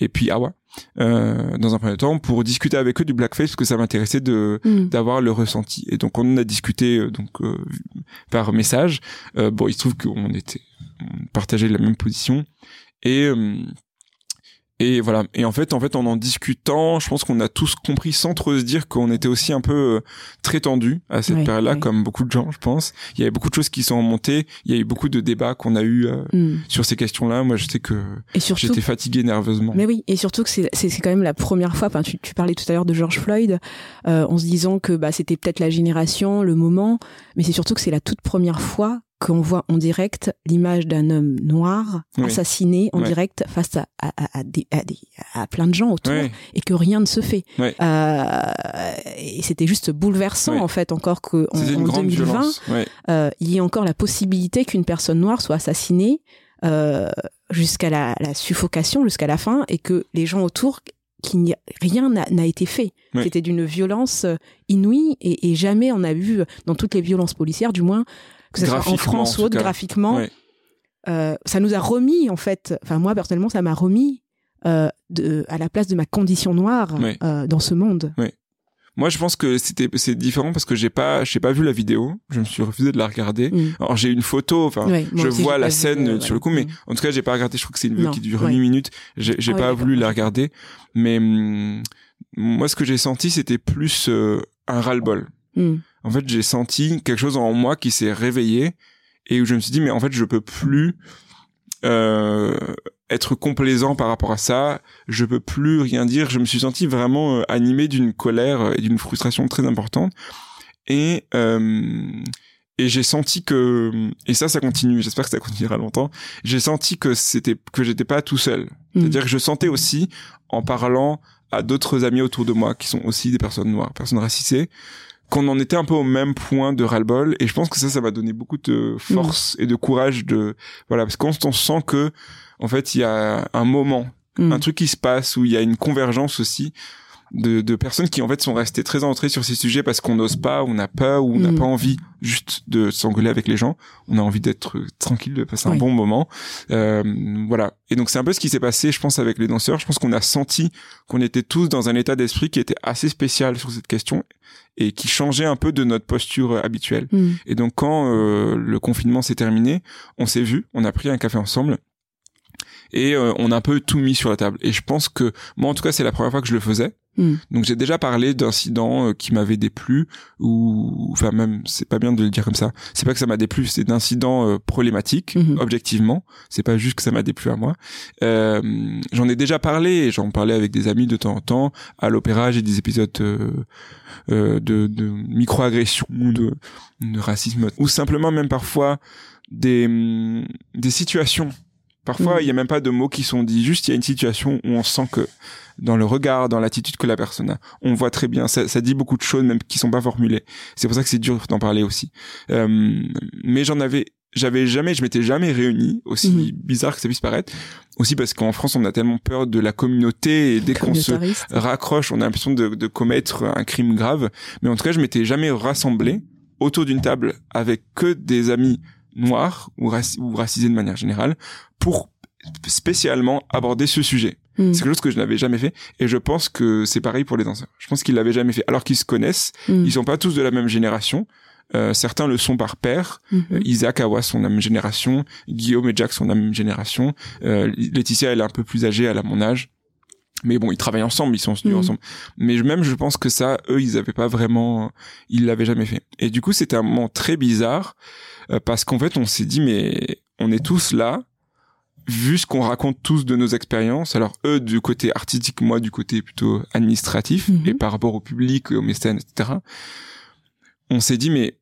et puis Awa euh, dans un premier temps pour discuter avec eux du blackface parce que ça m'intéressait de mm. d'avoir le ressenti. Et donc on a discuté donc par message. Bon il se trouve qu'on était on partageait la même position. Et et voilà. Et en fait, en fait, en en discutant, je pense qu'on a tous compris sans trop se dire qu'on était aussi un peu euh, très tendu à cette période-là, comme beaucoup de gens, je pense. Il y avait beaucoup de choses qui sont remontées. Il y a eu beaucoup de débats qu'on a eu euh, mm. sur ces questions-là. Moi, je sais que j'étais fatigué nerveusement. Mais oui, et surtout que c'est c'est quand même la première fois. Enfin, tu, tu parlais tout à l'heure de George Floyd, euh, en se disant que bah c'était peut-être la génération, le moment, mais c'est surtout que c'est la toute première fois qu'on voit en direct l'image d'un homme noir assassiné en direct face à, à, à, des, à, plein de gens autour et que rien ne se fait. Euh, et c'était juste bouleversant en fait encore que en, 2020 euh, il y ait encore la possibilité qu'une personne noire soit assassinée euh, jusqu'à la, la, suffocation, jusqu'à la fin, et que les gens autour qui rien n'a été fait. C'était d'une violence inouïe et, et, jamais on a vu dans toutes les violences policières, du moins, que ce soit en France ou autre, graphiquement. Euh, ça nous a remis, en fait, enfin moi personnellement, ça m'a remis euh, de, à la place de ma condition noire euh, dans ce monde. Moi, je pense que c'était c'est différent parce que j'ai pas j'ai pas vu la vidéo. Je me suis refusé de la regarder. Mm. Alors j'ai une photo. Enfin, je vois la scène sur le coup, mais mm. en tout cas, j'ai pas regardé. Je crois que c'est une vidéo qui dure une minute. J'ai ah pas voulu la regarder. Mais hum, moi, ce que j'ai senti, c'était plus un ras-le-bol. Mm. En fait, j'ai senti quelque chose en moi qui s'est réveillé et où je me suis dit mais en fait je peux plus euh, être complaisant par rapport à ça, je peux plus rien dire, je me suis senti vraiment euh, animé d'une colère et d'une frustration très importante et euh, et j'ai senti que et ça ça continue, j'espère que ça continuera longtemps. J'ai senti que c'était que j'étais pas tout seul. Mm. C'est-à-dire que je sentais aussi en parlant à d'autres amis autour de moi qui sont aussi des personnes noires, personnes racisées, qu'on en était un peu au même point de ras-le-bol et je pense que ça ça m'a donné beaucoup de force et de courage de voilà parce qu'on on sent que en fait il y a un moment Mm. un truc qui se passe où il y a une convergence aussi de, de personnes qui en fait sont restées très entrées sur ces sujets parce qu'on n'ose pas, on a peur ou on n'a Mm. pas envie juste de s'engueuler avec les gens. On a envie d'être tranquille, de passer un bon moment. Euh, voilà. Et donc c'est un peu ce qui s'est passé, je pense, avec les danseurs. Je pense qu'on a senti qu'on était tous dans un état d'esprit qui était assez spécial sur cette question et qui changeait un peu de notre posture euh, habituelle. Mm. Et donc quand euh, le confinement s'est terminé, on s'est vu, on a pris un café ensemble et euh, on a un peu tout mis sur la table. Et je pense que moi en tout cas c'est la première fois que je le faisais. Mm. Donc j'ai déjà parlé d'incidents euh, qui m'avaient déplu ou enfin même c'est pas bien de le dire comme ça. C'est pas que ça m'a déplu, c'est d'incidents euh, problématiques Mhm. objectivement. C'est pas juste que ça m'a déplu à moi. Euh, j'en ai déjà parlé j'en parlais avec des amis de temps en temps. À l'opéra, j'ai des épisodes euh, euh, de, de microagression ou de, de racisme ou simplement même parfois des des situations. Parfois, Mhm. il y a même pas de mots qui sont dits. Juste, il y a une situation où on sent que dans le regard, dans l'attitude que la personne a, on voit très bien. Ça, ça dit beaucoup de choses même qui sont pas formulées. C'est pour ça que c'est dur d'en parler aussi. Euh, mais j'en avais, j'avais jamais, je m'étais jamais réuni aussi Mhm. bizarre que ça puisse paraître. Aussi parce qu'en France, on a tellement peur de la communauté et dès qu'on se raccroche, on a l'impression de, de commettre un crime grave. Mais en tout cas, je m'étais jamais rassemblé autour d'une table avec que des amis noirs ou, raci- ou racisés de manière générale pour spécialement aborder ce sujet. Mm. C'est quelque chose que je n'avais jamais fait et je pense que c'est pareil pour les danseurs. Je pense qu'ils l'avaient jamais fait alors qu'ils se connaissent. Mm. Ils sont pas tous de la même génération. Euh, certains le sont par père. Mhm. Euh, Isaac Awa sont de la même génération. Guillaume et Jack sont de la même génération. Euh, Laetitia elle est un peu plus âgée, elle a mon âge. Mais bon, ils travaillent ensemble, ils sont venus Mhm. ensemble. Mais même, je pense que ça, eux, ils avaient pas vraiment, ils l'avaient jamais fait. Et du coup, c'était un moment très bizarre euh, parce qu'en fait, on s'est dit, mais on est tous là, vu ce qu'on raconte tous de nos expériences. Alors eux, du côté artistique, moi, du côté plutôt administratif Mhm. et par rapport au public, aux mécènes, etc. On s'est dit, mais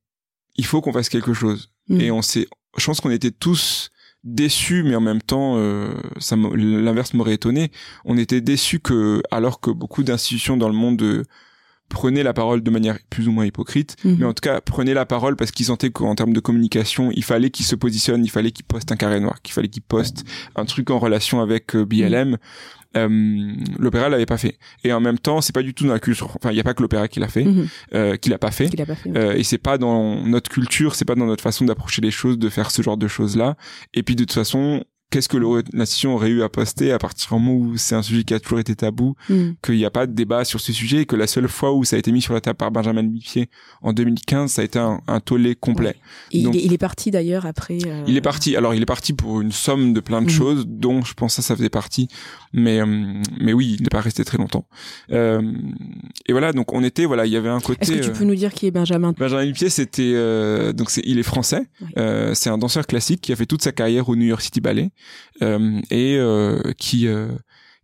il faut qu'on fasse quelque chose. Mm. Et on s'est, je pense qu'on était tous déçus, mais en même temps, euh, ça l'inverse m'aurait étonné. On était déçus que, alors que beaucoup d'institutions dans le monde euh, prenaient la parole de manière plus ou moins hypocrite, Mhm. mais en tout cas prenaient la parole parce qu'ils sentaient qu'en termes de communication, il fallait qu'ils se positionnent, il fallait qu'ils postent un carré noir, qu'il fallait qu'ils postent un truc en relation avec euh, BLM. Euh, l'opéra l'avait pas fait. Et en même temps, c'est pas du tout dans la culture. Enfin, il y a pas que l'opéra qui l'a fait, Mhm. euh, qui l'a fait. Pas fait. Euh, et c'est pas dans notre culture, c'est pas dans notre façon d'approcher les choses, de faire ce genre de choses là. Et puis de toute façon, qu'est-ce que le- la nation aurait eu à poster à partir du moment où c'est un sujet qui a toujours été tabou, Mm. qu'il n'y a pas de débat sur ce sujet et que la seule fois où ça a été mis sur la table par Benjamin Mipier en 2015, ça a été un, un tollé complet. Et Donc- il, est, il est parti d'ailleurs après. euh, Il est parti. Alors il est parti pour une somme de plein de Mhm. choses, dont je pense ça ça faisait partie. Mais euh, mais oui, il n'est pas resté très longtemps. Euh, et voilà, donc on était voilà, il y avait un côté. Est-ce que tu euh, peux nous dire qui est Benjamin? Benjamin Dupier, c'était euh, donc c'est il est français. Euh, c'est un danseur classique qui a fait toute sa carrière au New York City Ballet et euh, qui euh,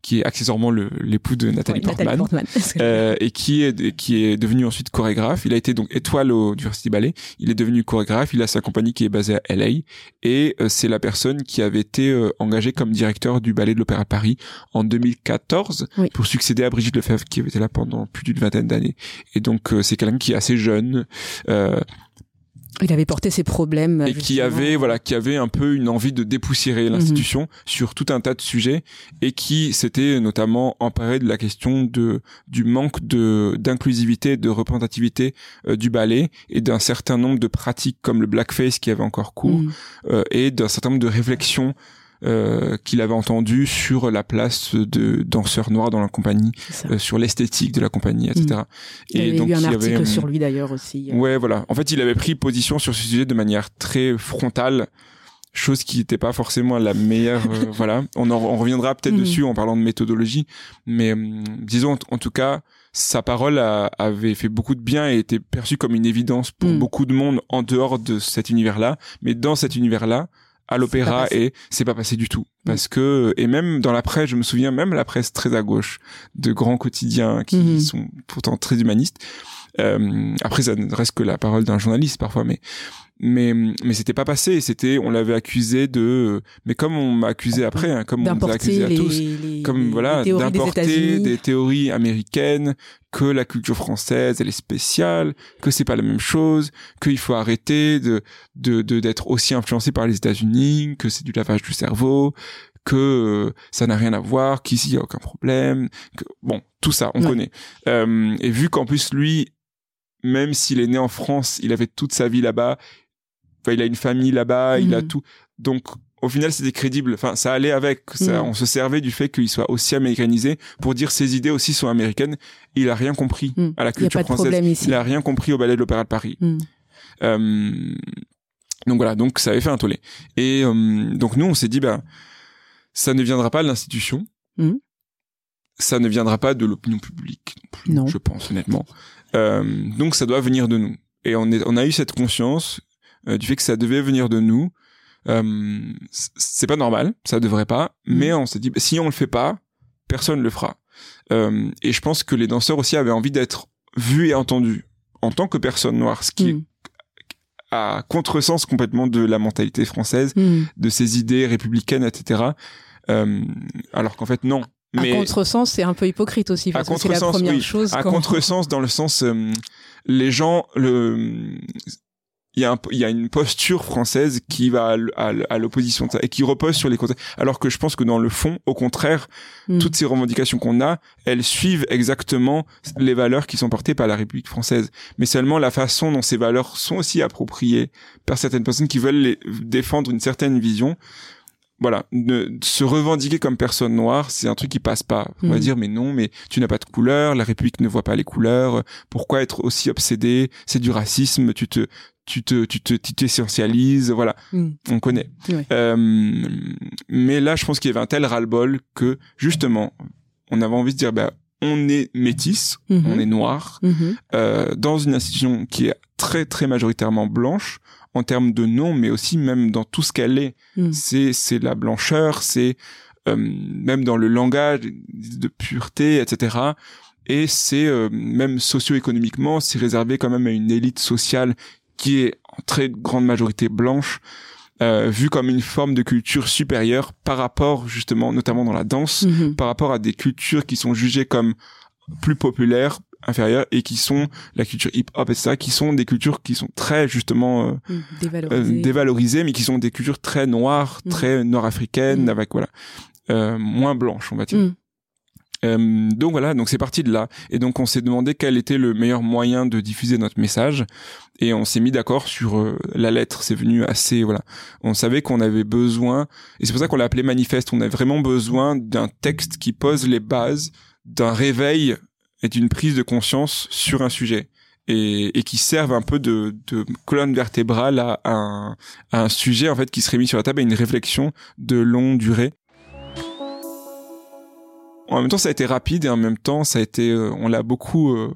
qui est accessoirement l'époux de Nathalie Ouais, Portman. Euh, et qui est qui est devenu ensuite chorégraphe. Il a été donc étoile au City Ballet. Il est devenu chorégraphe. Il a sa compagnie qui est basée à LA et euh, c'est la personne qui avait été euh, engagée comme directeur du ballet de l'Opéra Paris en 2014 Oui. pour succéder à Brigitte Lefebvre qui avait été là pendant plus d'une vingtaine d'années. Et donc euh, c'est quelqu'un qui est assez jeune. Il avait porté ses problèmes. et qui avait voilà qui avait un peu une envie de dépoussiérer l'institution sur tout un tas de sujets et qui s'était notamment emparé de la question de du manque de d'inclusivité de représentativité euh, du ballet et d'un certain nombre de pratiques comme le blackface qui avait encore cours Mm. euh, et d'un certain nombre de réflexions euh, qu'il avait entendues sur la place de danseurs noirs dans la compagnie, euh, sur l'esthétique de la compagnie, etc. Il y avait eu un il article avait, euh, sur lui d'ailleurs aussi. Ouais, voilà. En fait, il avait pris position sur ce sujet de manière très frontale, chose qui n'était pas forcément la meilleure. euh, voilà. On, en, on reviendra peut-être Mhm. dessus en parlant de méthodologie, mais disons en, en tout cas, sa parole a- avait fait beaucoup de bien et était perçue comme une évidence pour Mm. beaucoup de monde en dehors de cet univers-là. Mais dans cet univers-là, à l'opéra, et c'est pas passé du tout. Parce que, et même dans la presse, je me souviens, même la presse très à gauche, de grands quotidiens qui Mhm. sont pourtant très humanistes. Euh, après, ça ne reste que la parole d'un journaliste parfois, mais mais mais c'était pas passé. C'était, on l'avait accusé de, mais comme on m'a accusé après, hein, comme on nous a accusé à les, tous, les- comme voilà des d'importer des théories américaines que la culture française elle est spéciale que c'est pas la même chose qu'il faut arrêter de de de- d'être aussi influencé par les États-Unis que c'est du lavage du cerveau que euh, ça n'a rien à voir qu'ici il y a aucun problème que bon tout ça on Ouais. connaît Euh, et vu qu'en plus lui même s'il est né en France il avait toute sa vie là-bas enfin, il a une famille là-bas il a Mhm. tout donc au final c'était crédible enfin ça allait avec ça, Mhm. on se servait du fait qu'il soit aussi américanisé pour dire ses idées aussi sont américaines il a rien compris Mm. à la culture française ici. il a rien compris au ballet de l'opéra de Paris euh, donc voilà donc ça avait fait un tollé et euh, donc nous on s'est dit bah ça ne viendra pas de l'institution Mhm. ça ne viendra pas de l'opinion publique non plus, Non. je pense honnêtement donc ça doit venir de nous et on, est, on a eu cette conscience euh, du fait que ça devait venir de nous euh, c'est pas normal ça devrait pas Mhm. mais on s'est dit bah, si on le fait pas personne le fera euh, et je pense que les danseurs aussi avaient envie d'être vus et entendus en tant que personnes noires ce qui est Mm. à contresens complètement de la mentalité française, Mm. de ses idées républicaines, etc. Euh, alors qu'en fait non. Mais À contresens, c'est un peu hypocrite aussi, parce À que c'est la première oui. chose. à quand- contresens dans le sens, euh, les gens, le, il y a un, il y a une posture française qui va à à à l'opposition de ça et qui repose sur les côtés. Alors que je pense que dans le fond, au contraire, Mm. toutes ces revendications qu'on a, elles suivent exactement les valeurs qui sont portées par la République française. Mais seulement la façon dont ces valeurs sont aussi appropriées par certaines personnes qui veulent les, défendre une certaine vision. Voilà, ne, se revendiquer comme personne noire, c'est un truc qui passe pas. On va Mhm. dire mais non, mais tu n'as pas de couleur, la République ne voit pas les couleurs. Pourquoi être aussi obsédé? C'est du racisme. Tu te, tu te, tu te, tu t'essentialises. Voilà, Mm. on connaît. Euh, mais là, je pense qu'il y avait un tel ras-le-bol que justement, on avait envie de dire, bah, on est métis, on est noir, Mhm. euh, dans une institution qui est très très majoritairement blanche en termes de nom, mais aussi même dans tout ce qu'elle est. Mm. C'est c'est la blancheur, c'est euh, même dans le langage de pureté, etc. Et c'est euh, même socio-économiquement, c'est réservé quand même à une élite sociale qui est en très grande majorité blanche, euh, vue comme une forme de culture supérieure par rapport justement, notamment dans la danse, Mhm. par rapport à des cultures qui sont jugées comme plus populaires, inférieures, et qui sont la culture hip-hop, etc., qui sont des cultures qui sont très justement euh, Mm. euh, Dévalorisé. dévalorisées, mais qui sont des cultures très noires, Mhm. très nord-africaines, Mhm. avec voilà, euh, moins blanches, on va dire. Mm. Euh, donc voilà, donc c'est parti de là. Et donc on s'est demandé quel était le meilleur moyen de diffuser notre message. Et on s'est mis d'accord sur euh, la lettre. C'est venu assez, voilà. On savait qu'on avait besoin, et c'est pour ça qu'on l'a appelé manifeste. On a vraiment besoin d'un texte qui pose les bases d'un réveil et d'une prise de conscience sur un sujet. Et, et qui serve un peu de, de colonne vertébrale à, un, à un sujet en fait qui serait mis sur la table à une réflexion de longue durée en même temps, ça a été rapide et en même temps, ça a été, euh, on l'a beaucoup euh,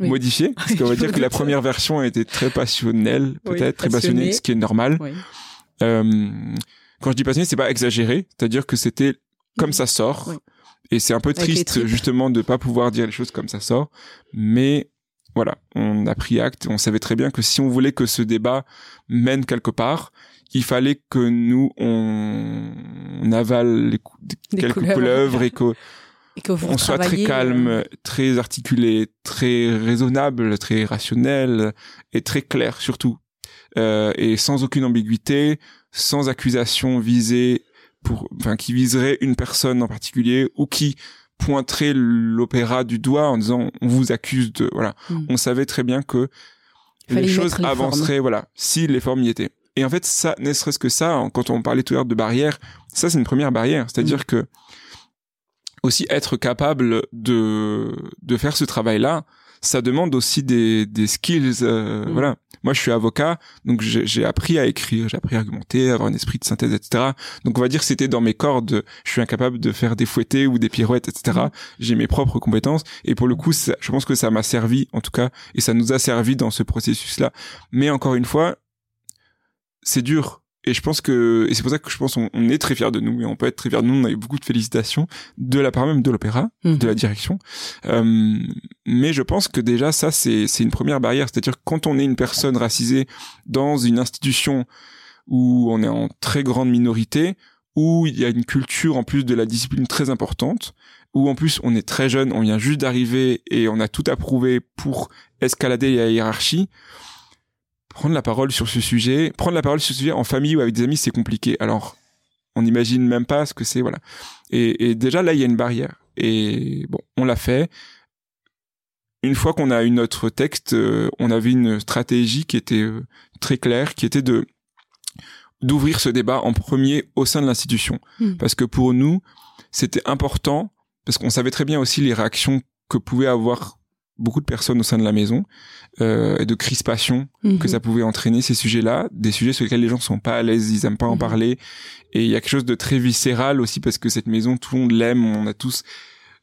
Oui. modifié. Parce qu'on va dire que la première version a été très passionnelle, Oui, peut-être très passionnée, passionnée. ce qui est normal. Oui. Euh, quand je dis passionné, c'est pas exagéré, c'est-à-dire que c'était comme ça sort. Et c'est un peu triste justement de pas pouvoir dire les choses comme ça sort, mais voilà, on a pris acte. On savait très bien que si on voulait que ce débat mène quelque part, il fallait que nous on, on avale les cou- Des quelques couleuvres. couleuvres et que Et que vous on soit très calme, euh, très articulé, très raisonnable, très rationnel et très clair surtout. Euh, et sans aucune ambiguïté, sans accusation visée pour, enfin, qui viserait une personne en particulier ou qui pointerait l'opéra du doigt en disant on vous accuse de, voilà. Mm. On savait très bien que les choses formes. avanceraient, voilà, si les formes y étaient. Et en fait, ça, ne serait-ce que ça, hein, quand on parlait tout à l'heure de barrière, ça c'est une première barrière. C'est-à-dire Mm. que aussi être capable de de faire ce travail-là, ça demande aussi des, des skills. Euh, Mm. Voilà. Moi, je suis avocat, donc j'ai appris à écrire, j'ai appris à argumenter, à avoir un esprit de synthèse, etc. Donc, on va dire que c'était dans mes cordes. Je suis incapable de faire des fouettés ou des pirouettes, etc. Mm. J'ai mes propres compétences. Et pour le coup, ça- je pense que ça m'a servi, en tout cas, et ça nous a servi dans ce processus-là. Mais encore une fois, c'est dur. Et je pense que, et c'est pour ça que je pense qu'on on est très fiers de nous, et on peut être très fiers de nous, on a eu beaucoup de félicitations de la part même de l'opéra, Mhm. de la direction. Euh, mais je pense que déjà, ça, c'est, c'est une première barrière. C'est-à-dire quand on est une personne racisée dans une institution où on est en très grande minorité, où il y a une culture en plus de la discipline très importante, où en plus on est très jeune, on vient juste d'arriver et on a tout approuvé pour escalader la hiérarchie, prendre la parole sur ce sujet, prendre la parole sur ce sujet en famille ou avec des amis, c'est compliqué. Alors, on n'imagine même pas ce que c'est, voilà. Et, et déjà là, il y a une barrière. Et bon, on l'a fait. Une fois qu'on a eu notre texte, euh, on avait une stratégie qui était euh, très claire, qui était de d'ouvrir ce débat en premier au sein de l'institution. Hmm. Parce que pour nous, c'était important, parce qu'on savait très bien aussi les réactions que pouvaient avoir beaucoup de personnes au sein de la maison, euh, et de crispation Mhm. que ça pouvait entraîner ces sujets-là, des sujets sur lesquels les gens sont pas à l'aise, ils aiment pas en Mhm. parler, et il y a quelque chose de très viscéral aussi parce que cette maison, tout le monde l'aime, on a tous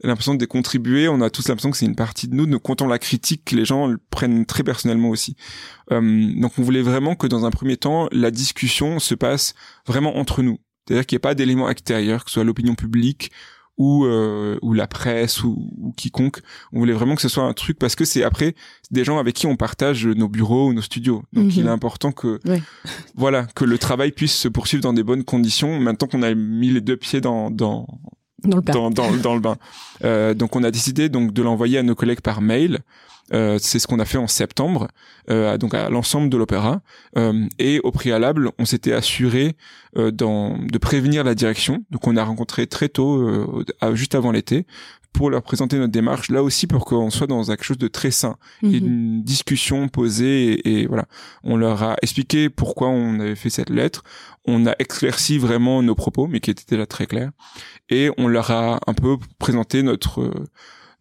l'impression de contribuer, on a tous l'impression que c'est une partie de nous, quand on la critique, les gens le prennent très personnellement aussi. Euh, donc on voulait vraiment que dans un premier temps, la discussion se passe vraiment entre nous, c'est-à-dire qu'il n'y ait pas d'éléments extérieurs, que ce soit l'opinion publique ou euh, ou la presse ou, ou quiconque. On voulait vraiment que ce soit un truc parce que c'est après des gens avec qui on partage nos bureaux ou nos studios. Donc Mhm. il est important que Ouais. voilà que le travail puisse se poursuivre dans des bonnes conditions. Maintenant qu'on a mis les deux pieds dans dans Dans le plat. dans, dans, dans le bain. Euh, donc on a décidé donc de l'envoyer à nos collègues par mail. Euh, c'est ce qu'on a fait en septembre, euh, à- donc à l'ensemble de l'opéra. Euh, et au préalable, on s'était assuré euh, dans, de prévenir la direction. Donc on a rencontré très tôt, euh, à- juste avant l'été, pour leur présenter notre démarche. Là aussi pour qu'on soit dans quelque chose de très sain Mhm. une discussion posée et, et voilà. On leur a expliqué pourquoi on avait fait cette lettre. On a éclairci vraiment nos propos, mais qui étaient déjà très clairs. Et on leur a un peu présenté notre euh,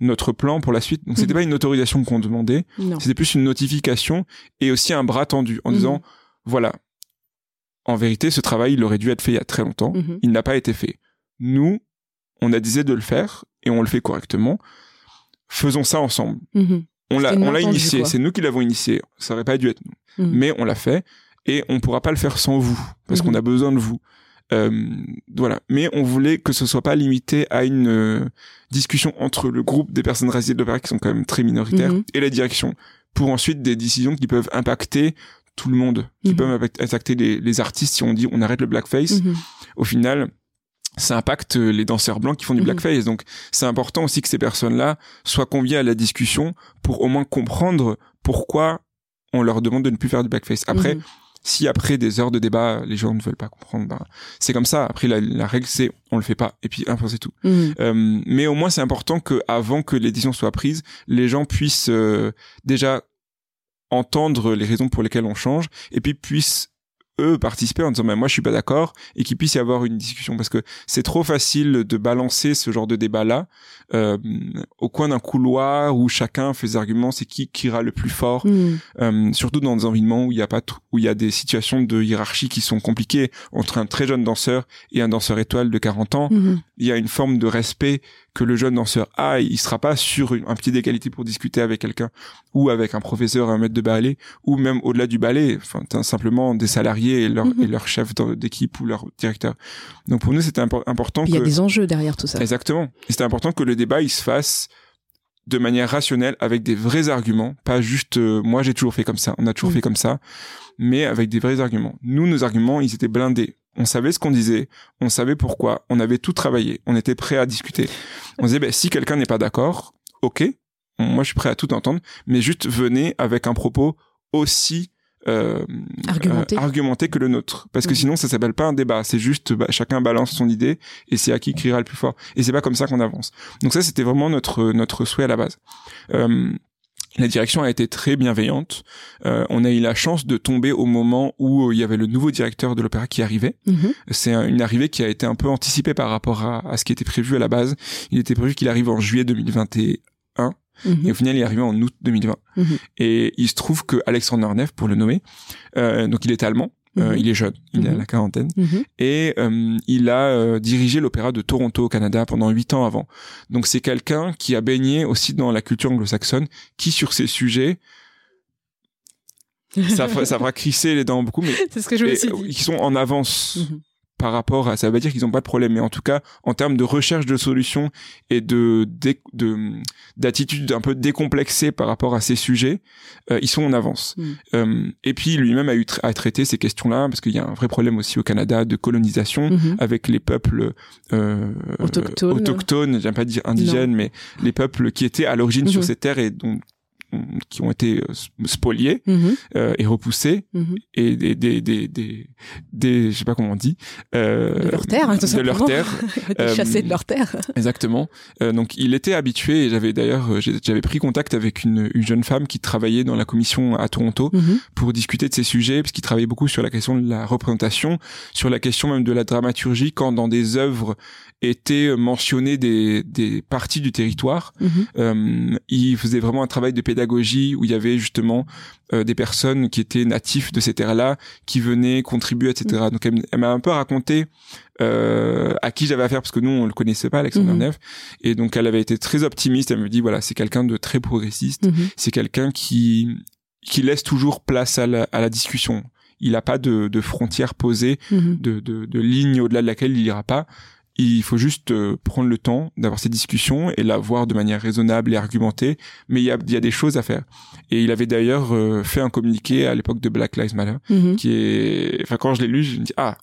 notre plan pour la suite. Donc c'était Mhm. pas une autorisation qu'on demandait, c'était plus une notification et aussi un bras tendu en disant Mhm. voilà. En vérité, ce travail, il aurait dû être fait il y a très longtemps. Mhm. Il n'a pas été fait. Nous, on a décidé de le faire et on le fait correctement. Faisons ça ensemble. On l'a, on l'a initié. C'est nous qui l'avons initié. Ça aurait pas dû être nous. Mais on l'a fait et on pourra pas le faire sans vous parce qu'on a besoin de vous. Euh, voilà. Mais on voulait que ce soit pas limité à une euh, discussion entre le groupe des personnes racisées de l'opéra qui sont quand même très minoritaires Mhm. et la direction pour ensuite des décisions qui peuvent impacter tout le monde, qui Mhm. peuvent impact- impacter les, les artistes si on dit on arrête le blackface Mhm. au final, ça impacte les danseurs blancs qui font du blackface. Donc, c'est important aussi que ces personnes-là soient conviées à la discussion pour au moins comprendre pourquoi on leur demande de ne plus faire du blackface. Après. Si après des heures de débat, les gens ne veulent pas comprendre, ben, c'est comme ça. Après, la, la règle, c'est on le fait pas. Et puis, un point, c'est tout. Mhm. Euh, mais au moins, c'est important que avant que les décisions soient prises, les gens puissent euh, déjà entendre les raisons pour lesquelles on change et puis puissent eux participer en disant mais moi je suis pas d'accord et qu'il puisse y avoir une discussion parce que c'est trop facile de balancer ce genre de débat là euh, au coin d'un couloir où chacun fait ses arguments c'est qui qui ira le plus fort Mhm. euh, surtout dans des environnements où il y a pas où il y a des situations de hiérarchie qui sont compliquées entre un très jeune danseur et un danseur étoile de 40 ans Mhm. il y a une forme de respect que le jeune danseur a, il sera pas sur une- un pied d'égalité pour discuter avec quelqu'un ou avec un professeur, un maître de ballet ou même au-delà du ballet, enfin simplement des salariés et leur Mhm. et leur chef d'équipe ou leur directeur. Donc pour nous c'était impo- important il y a des enjeux derrière tout ça. exactement, et c'était important que le débat il se fasse de manière rationnelle avec des vrais arguments, pas juste euh, moi j'ai toujours fait comme ça, on a toujours Mhm. fait comme ça, mais avec des vrais arguments. Nous nos arguments ils étaient blindés. On savait ce qu'on disait, on savait pourquoi, on avait tout travaillé, on était prêt à discuter. On disait, ben, si quelqu'un n'est pas d'accord, ok, moi je suis prêt à tout entendre, mais juste venez avec un propos aussi euh, Argumenté. euh, argumenté que le nôtre. Parce que Mhm. sinon ça s'appelle pas un débat, c'est juste bah, chacun balance son idée et c'est à qui criera le plus fort. Et c'est pas comme ça qu'on avance. Donc ça c'était vraiment notre notre souhait à la base. Euh, la direction a été très bienveillante. Euh, on a eu la chance de tomber au moment où euh, il y avait le nouveau directeur de l'opéra qui arrivait. Mhm. C'est un- une arrivée qui a été un peu anticipée par rapport à, à ce qui était prévu à la base. Il était prévu qu'il arrive en juillet 2021. Mhm. Et au final, il est arrivé en août 2020. Mhm. Et il se trouve que Alexander Neff, pour le nommer, euh, donc il est allemand, euh, Mhm. il est jeune, il est à Mhm. la quarantaine, Mhm. et euh, il a euh, dirigé l'opéra de Toronto au Canada pendant huit ans avant. Donc c'est quelqu'un qui a baigné aussi dans la culture anglo-saxonne, qui sur ces sujets, ça, ça fera crisser les dents beaucoup, mais C'est ce que je me et, euh, qui sont en avance. Par rapport à ça veut pas dire qu'ils n'ont pas de problème mais en tout cas en termes de recherche de solutions et de d'attitude un peu décomplexée par rapport à ces sujets euh, ils sont en avance Mm. Euh, et puis lui-même a eu tra- à traiter ces questions-là parce qu'il y a un vrai problème aussi au Canada de colonisation Mhm. avec les peuples euh, Autochtones. autochtones j'aime pas dire indigènes mais les peuples qui étaient à l'origine sur Mhm. ces terres et dont qui ont été euh, spoliés Mhm. euh, et repoussés Mhm. et des des des des, des je sais pas comment on dit euh, De leur terre, hein, tout de leur terre Euh, chassés de leur terre. exactement Euh, donc il était habitué et j'avais d'ailleurs euh, j'avais pris contact avec une, une jeune femme qui travaillait dans la commission à Toronto Mhm. pour discuter de ces sujets parce qu'il travaillait beaucoup sur la question de la représentation sur la question même de la dramaturgie quand dans des œuvres étaient mentionnées des des parties du territoire Mhm. euh, il faisait vraiment un travail de pédagogie où il y avait justement euh, des personnes qui étaient natifs de ces terres-là, qui venaient contribuer, etc. Donc elle, m'a un peu raconté euh, à qui j'avais affaire parce que nous on le connaissait pas, Alexander Mhm. Neff, et donc elle avait été très optimiste. Elle me dit voilà c'est quelqu'un de très progressiste, Mhm. c'est quelqu'un qui qui laisse toujours place à la, à la discussion. Il n'a pas de, de frontières posées Mhm. de, de, de ligne au-delà de laquelle il ira pas. Il faut juste euh, prendre le temps d'avoir ces discussions et la voir de manière raisonnable et argumentée. Mais il y a, il y a des choses à faire. Et il avait d'ailleurs euh, fait un communiqué à l'époque de Black Lives Matter, Mhm. qui est, enfin quand je l'ai lu, je me dis ah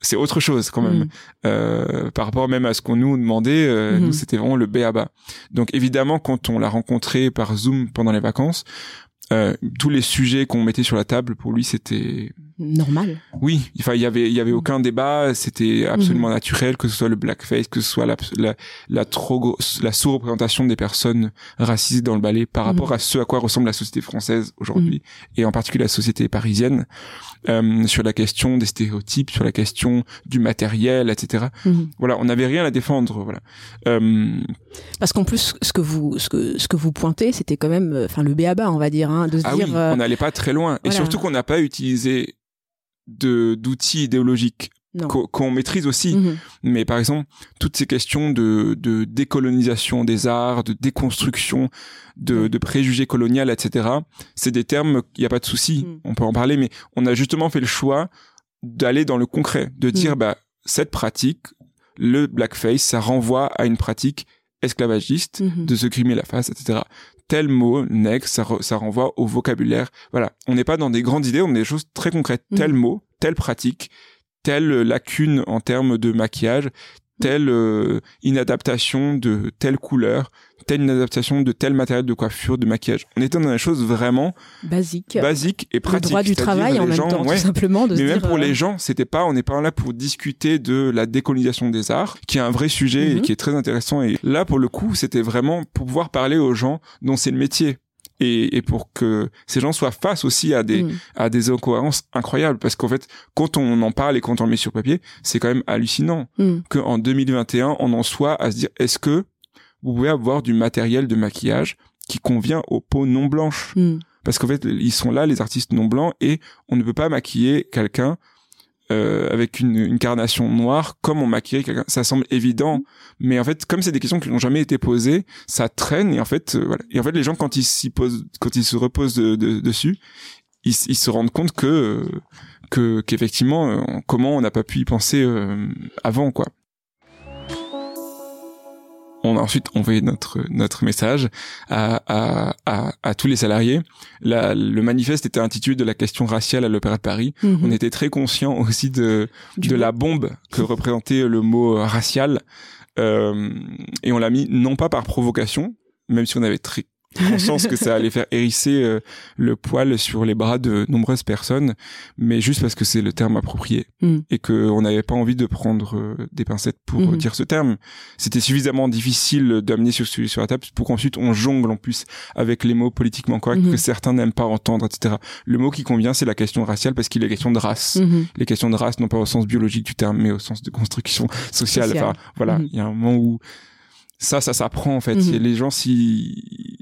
c'est autre chose quand même Mhm. euh, par rapport même à ce qu'on nous demandait. euh, Mhm. Nous c'était vraiment le B à bas. Donc évidemment quand on l'a rencontré par Zoom pendant les vacances. euh, tous les sujets qu'on mettait sur la table pour lui c'était Normal. oui, enfin il y avait il y avait aucun débat, c'était absolument naturel que ce soit le blackface, que ce soit la la la trop la sous-représentation des personnes racisées dans le ballet par Mhm. rapport à ce à quoi ressemble la société française aujourd'hui et en particulier la société parisienne euh, sur la question des stéréotypes, sur la question du matériel, etc. Voilà, on n'avait rien à défendre, voilà. Euh, Parce qu'en plus, ce que vous, ce que, ce que vous pointez, c'était quand même, euh, enfin, le béaba, on va dire, hein, de se ah dire. oui, euh, on n'allait pas très loin et surtout qu'on n'a pas utilisé de d'outils idéologiques qu'on maîtrise aussi. Mhm. Mais par exemple, toutes ces questions de, de décolonisation des arts, de déconstruction de, de préjugés coloniaux, etc., c'est des termes, il n'y a pas de souci, Mm. on peut en parler, mais on a justement fait le choix d'aller dans le concret, de dire, Mm. bah, cette pratique, le blackface, ça renvoie à une pratique esclavagiste, Mhm. de se grimer la face, etc. Tel mot, nègre, ça, re- ça renvoie au vocabulaire. Voilà, on n'est pas dans des grandes idées, on est des choses très concrètes. Mhm. Tel mot, telle pratique, telle lacune en termes de maquillage, telle euh, inadaptation de telle couleur, telle inadaptation de tel matériel de coiffure, de maquillage. On était dans des choses vraiment Basique. basiques et le pratiques. droit du travail en même gens, temps, ouais, tout simplement, de mais se même dire, pour euh, les gens, c'était pas, on n'est pas là pour discuter de la décolonisation des arts, qui est un vrai sujet et Mhm. qui est très intéressant. Et là, pour le coup, c'était vraiment pour pouvoir parler aux gens dont c'est le métier. Et, et pour que ces gens soient face aussi à des, mm, à des incohérences incroyables. Parce qu'en fait, quand on en parle et quand on le met sur papier, c'est quand même hallucinant mm, qu'en 2021, on en soit à se dire, est-ce que vous pouvez avoir du matériel de maquillage qui convient aux peaux non blanches? mm. Parce qu'en fait, ils sont là, les artistes non blancs, et on ne peut pas maquiller quelqu'un euh, avec une, une carnation noire comme on maquillerait quelqu'un. Ça semble évident, mais en fait, comme c'est des questions qui n'ont jamais été posées, ça traîne et en fait, euh, voilà. Et en fait, les gens quand ils s'y posent, quand ils se reposent de- de- dessus, ils, se rendent compte que que qu'effectivement, euh, comment on n'a pas pu y penser avant, quoi. On a ensuite envoyé notre notre message à, à, à, à tous les salariés. La- le manifeste était intitulé de la question raciale à l'Opéra de Paris. Mhm. On était très conscient aussi de Du de la bombe que représentait le mot racial. Euh, et on l'a mis non pas par provocation, même si on avait très conscience que ça allait faire hérisser euh, le poil sur les bras de nombreuses personnes, mais juste parce que c'est le terme approprié Mm. et que on n'avait pas envie de prendre euh, des pincettes pour euh, Mhm. dire ce terme. C'était suffisamment difficile d'amener sur, sur sur la table pour qu'ensuite on jongle en plus avec les mots politiquement corrects Mhm. que certains n'aiment pas entendre, etc. Le mot qui convient, c'est la question raciale parce qu'il est question de race Mhm. les questions de race, non pas au sens biologique du terme, mais au sens de construction sociale. Enfin, voilà, il y a un moment où ça, ça s'apprend en fait. Les gens, si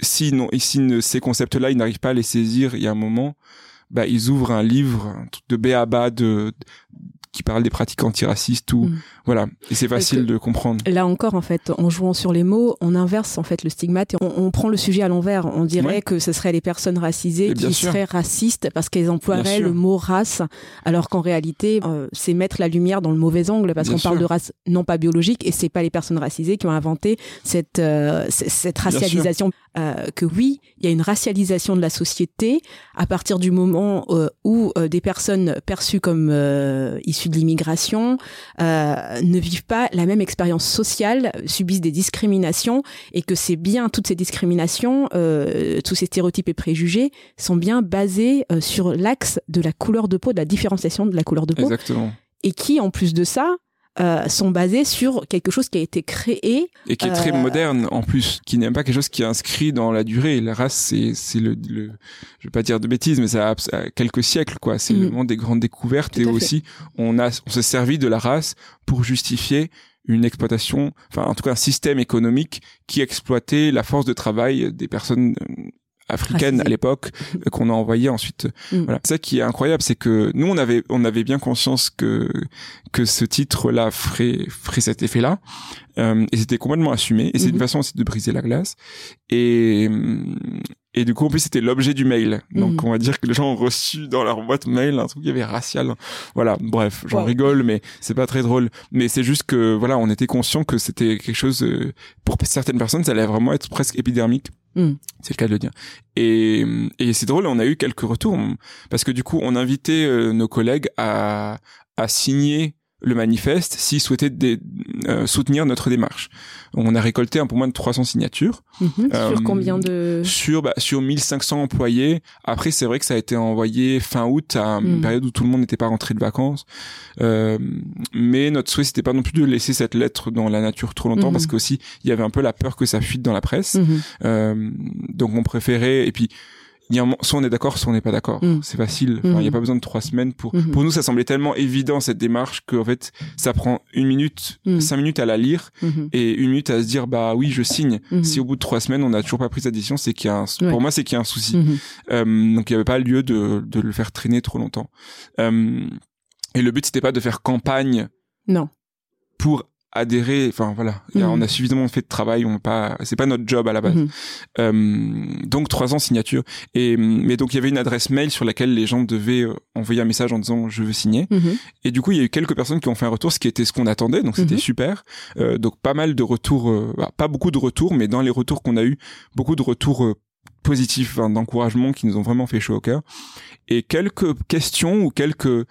si non, si ces concepts-là, ils n'arrivent pas à les saisir, il y a un moment, bah, ils ouvrent un livre, un truc de B à bas de, qui parle des pratiques antiracistes ou Mm. Voilà et c'est facile que- de comprendre Là encore, en fait, en jouant sur les mots, on inverse en fait le stigmate et on, on prend le sujet à l'envers. On dirait Ouais. que ce seraient les personnes racisées qui sûr. seraient racistes parce qu'elles emploieraient le mot race, alors qu'en réalité, euh, c'est mettre la lumière dans le mauvais angle parce qu'on parle de race non pas biologique et c'est pas les personnes racisées qui ont inventé cette euh, cette racialisation. Euh, que oui, il y a une racialisation de la société à partir du moment où des personnes perçues comme issues de l'immigration euh, ne vivent pas la même expérience sociale, subissent des discriminations, et que c'est bien toutes ces discriminations, euh, tous ces stéréotypes et préjugés sont bien basés euh, sur l'axe de la couleur de peau, de la différenciation de la couleur de peau, exactement. Et qui, en plus de ça, euh, sont basés sur quelque chose qui a été créé. et qui est très Euh, moderne en plus qui n'est pas quelque chose qui est inscrit dans la durée la race c'est c'est le, le je vais pas dire de bêtises mais ça a, quelques siècles quoi c'est Mhm. le moment des grandes découvertes Tout et aussi on a on s'est servi de la race pour justifier une exploitation enfin en tout cas un système économique qui exploitait la force de travail des personnes Racisées. à l'époque euh, qu'on a envoyées ensuite. Mhm. voilà. Ça qui est incroyable c'est que nous on avait on avait bien conscience que que ce titre là ferait ferait cet effet là euh, et c'était complètement assumé. Et c'est une façon aussi de briser la glace. Et hum, et du coup en plus c'était l'objet du mail donc Mhm. on va dire que les gens ont reçu dans leur boîte mail un truc qui avait racial voilà bref j'en Wow. rigole mais c'est pas très drôle mais c'est juste que voilà on était conscient que c'était quelque chose euh, pour certaines personnes ça allait vraiment être presque épidermique Mhm. c'est le cas de le dire et, et c'est drôle on a eu quelques retours parce que du coup on invitait euh, nos collègues à à signer le manifeste s'ils souhaitaient dé- euh, soutenir notre démarche. On a récolté un peu moins de 300 signatures Mhm. Euh, sur combien de... sur bah, sur 1500 employés. Après c'est vrai que ça a été envoyé fin août à une Mm. période où tout le monde n'était pas rentré de vacances. Euh, mais notre souhait c'était pas non plus de laisser cette lettre dans la nature trop longtemps Mhm. parce qu'aussi il y avait un peu la peur que ça fuite dans la presse. Mhm. Euh, donc on préférait et puis soit on est d'accord soit on n'est pas d'accord Mm. c'est facile enfin il y a Mm. pas besoin de trois semaines pour Mhm. pour nous ça semblait tellement évident cette démarche que en fait ça prend une minute Mm. cinq minutes à la lire Mhm. et une minute à se dire bah oui je signe Mhm. si au bout de trois semaines on n'a toujours pas pris cette décision c'est qu'il y a un, Ouais. pour moi c'est qu'il y a un souci euh, donc il y avait pas lieu de de le faire traîner trop longtemps euh, et le but c'était pas de faire campagne Non. pour adhérer enfin voilà Il y a- Mhm. on a suffisamment fait de travail on pas c'est pas notre job à la base Mhm. euh, donc 300 signatures. Et mais donc il y avait une adresse mail sur laquelle les gens devaient euh, envoyer un message en disant je veux signer. Mhm. Et du coup il y a eu quelques personnes qui ont fait un retour, ce qui était ce qu'on attendait, donc c'était super. Euh, donc pas mal de retours, euh, bah, pas beaucoup de retours, mais dans les retours qu'on a eu, beaucoup de retours positifs, hein, d'encouragement qui nous ont vraiment fait chaud au cœur. Et quelques questions ou quelques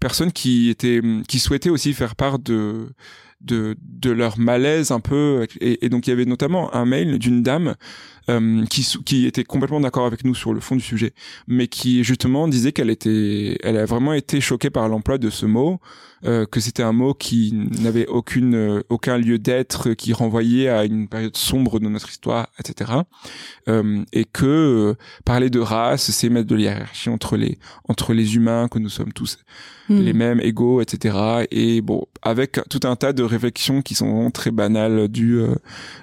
personnes qui étaient qui souhaitaient aussi faire part de de de leur malaise un peu et, et donc il y avait notamment un mail d'une dame euh, qui qui était complètement d'accord avec nous sur le fond du sujet mais qui justement disait qu'elle était elle a vraiment été choquée par l'emploi de ce mot euh, que c'était un mot qui n'avait aucune euh, aucun lieu d'être qui renvoyait à une période sombre de notre histoire etc euh, et que euh, parler de race c'est mettre de la hiérarchie entre les entre les humains que nous sommes tous Mhm. les mêmes égaux, etc. Et bon, avec tout un tas de réflexions qui sont vraiment très banales du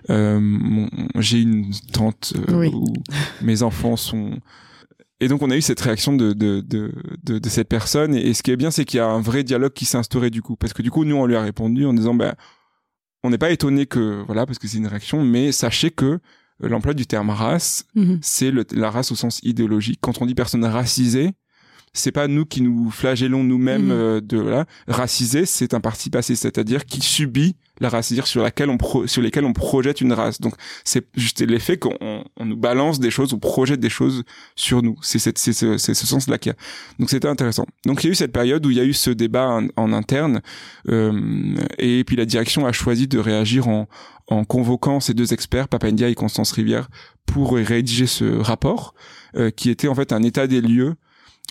j'ai une tante euh, Oui. où mes enfants sont et donc on a eu cette réaction de de de de, de cette personne et, ce qui est bien c'est qu'il y a un vrai dialogue qui s'est instauré du coup parce que du coup nous on lui a répondu en disant ben on n'est pas étonné que voilà parce que c'est une réaction mais sachez que euh, l'emploi du terme race Mhm. c'est la race au sens idéologique. Quand on dit personne racisée, c'est pas nous qui nous flagellons nous-mêmes Mhm. euh, de là. Racisé, c'est un parti passé, c'est-à-dire qui subit la race, c'est-à-dire sur laquelle on pro- sur lesquelles on projette une race. Donc c'est juste l'effet qu'on on- on nous balance des choses, on projette des choses sur nous. C'est c'est ce, c'est ce sens-là qu'il y a. Donc c'était intéressant. Donc il y a eu cette période où il y a eu ce débat en, en interne, euh, et puis la direction a choisi de réagir en en convoquant ces deux experts, Papandia et Constance Rivière, pour rédiger ce rapport, euh, qui était en fait un état des lieux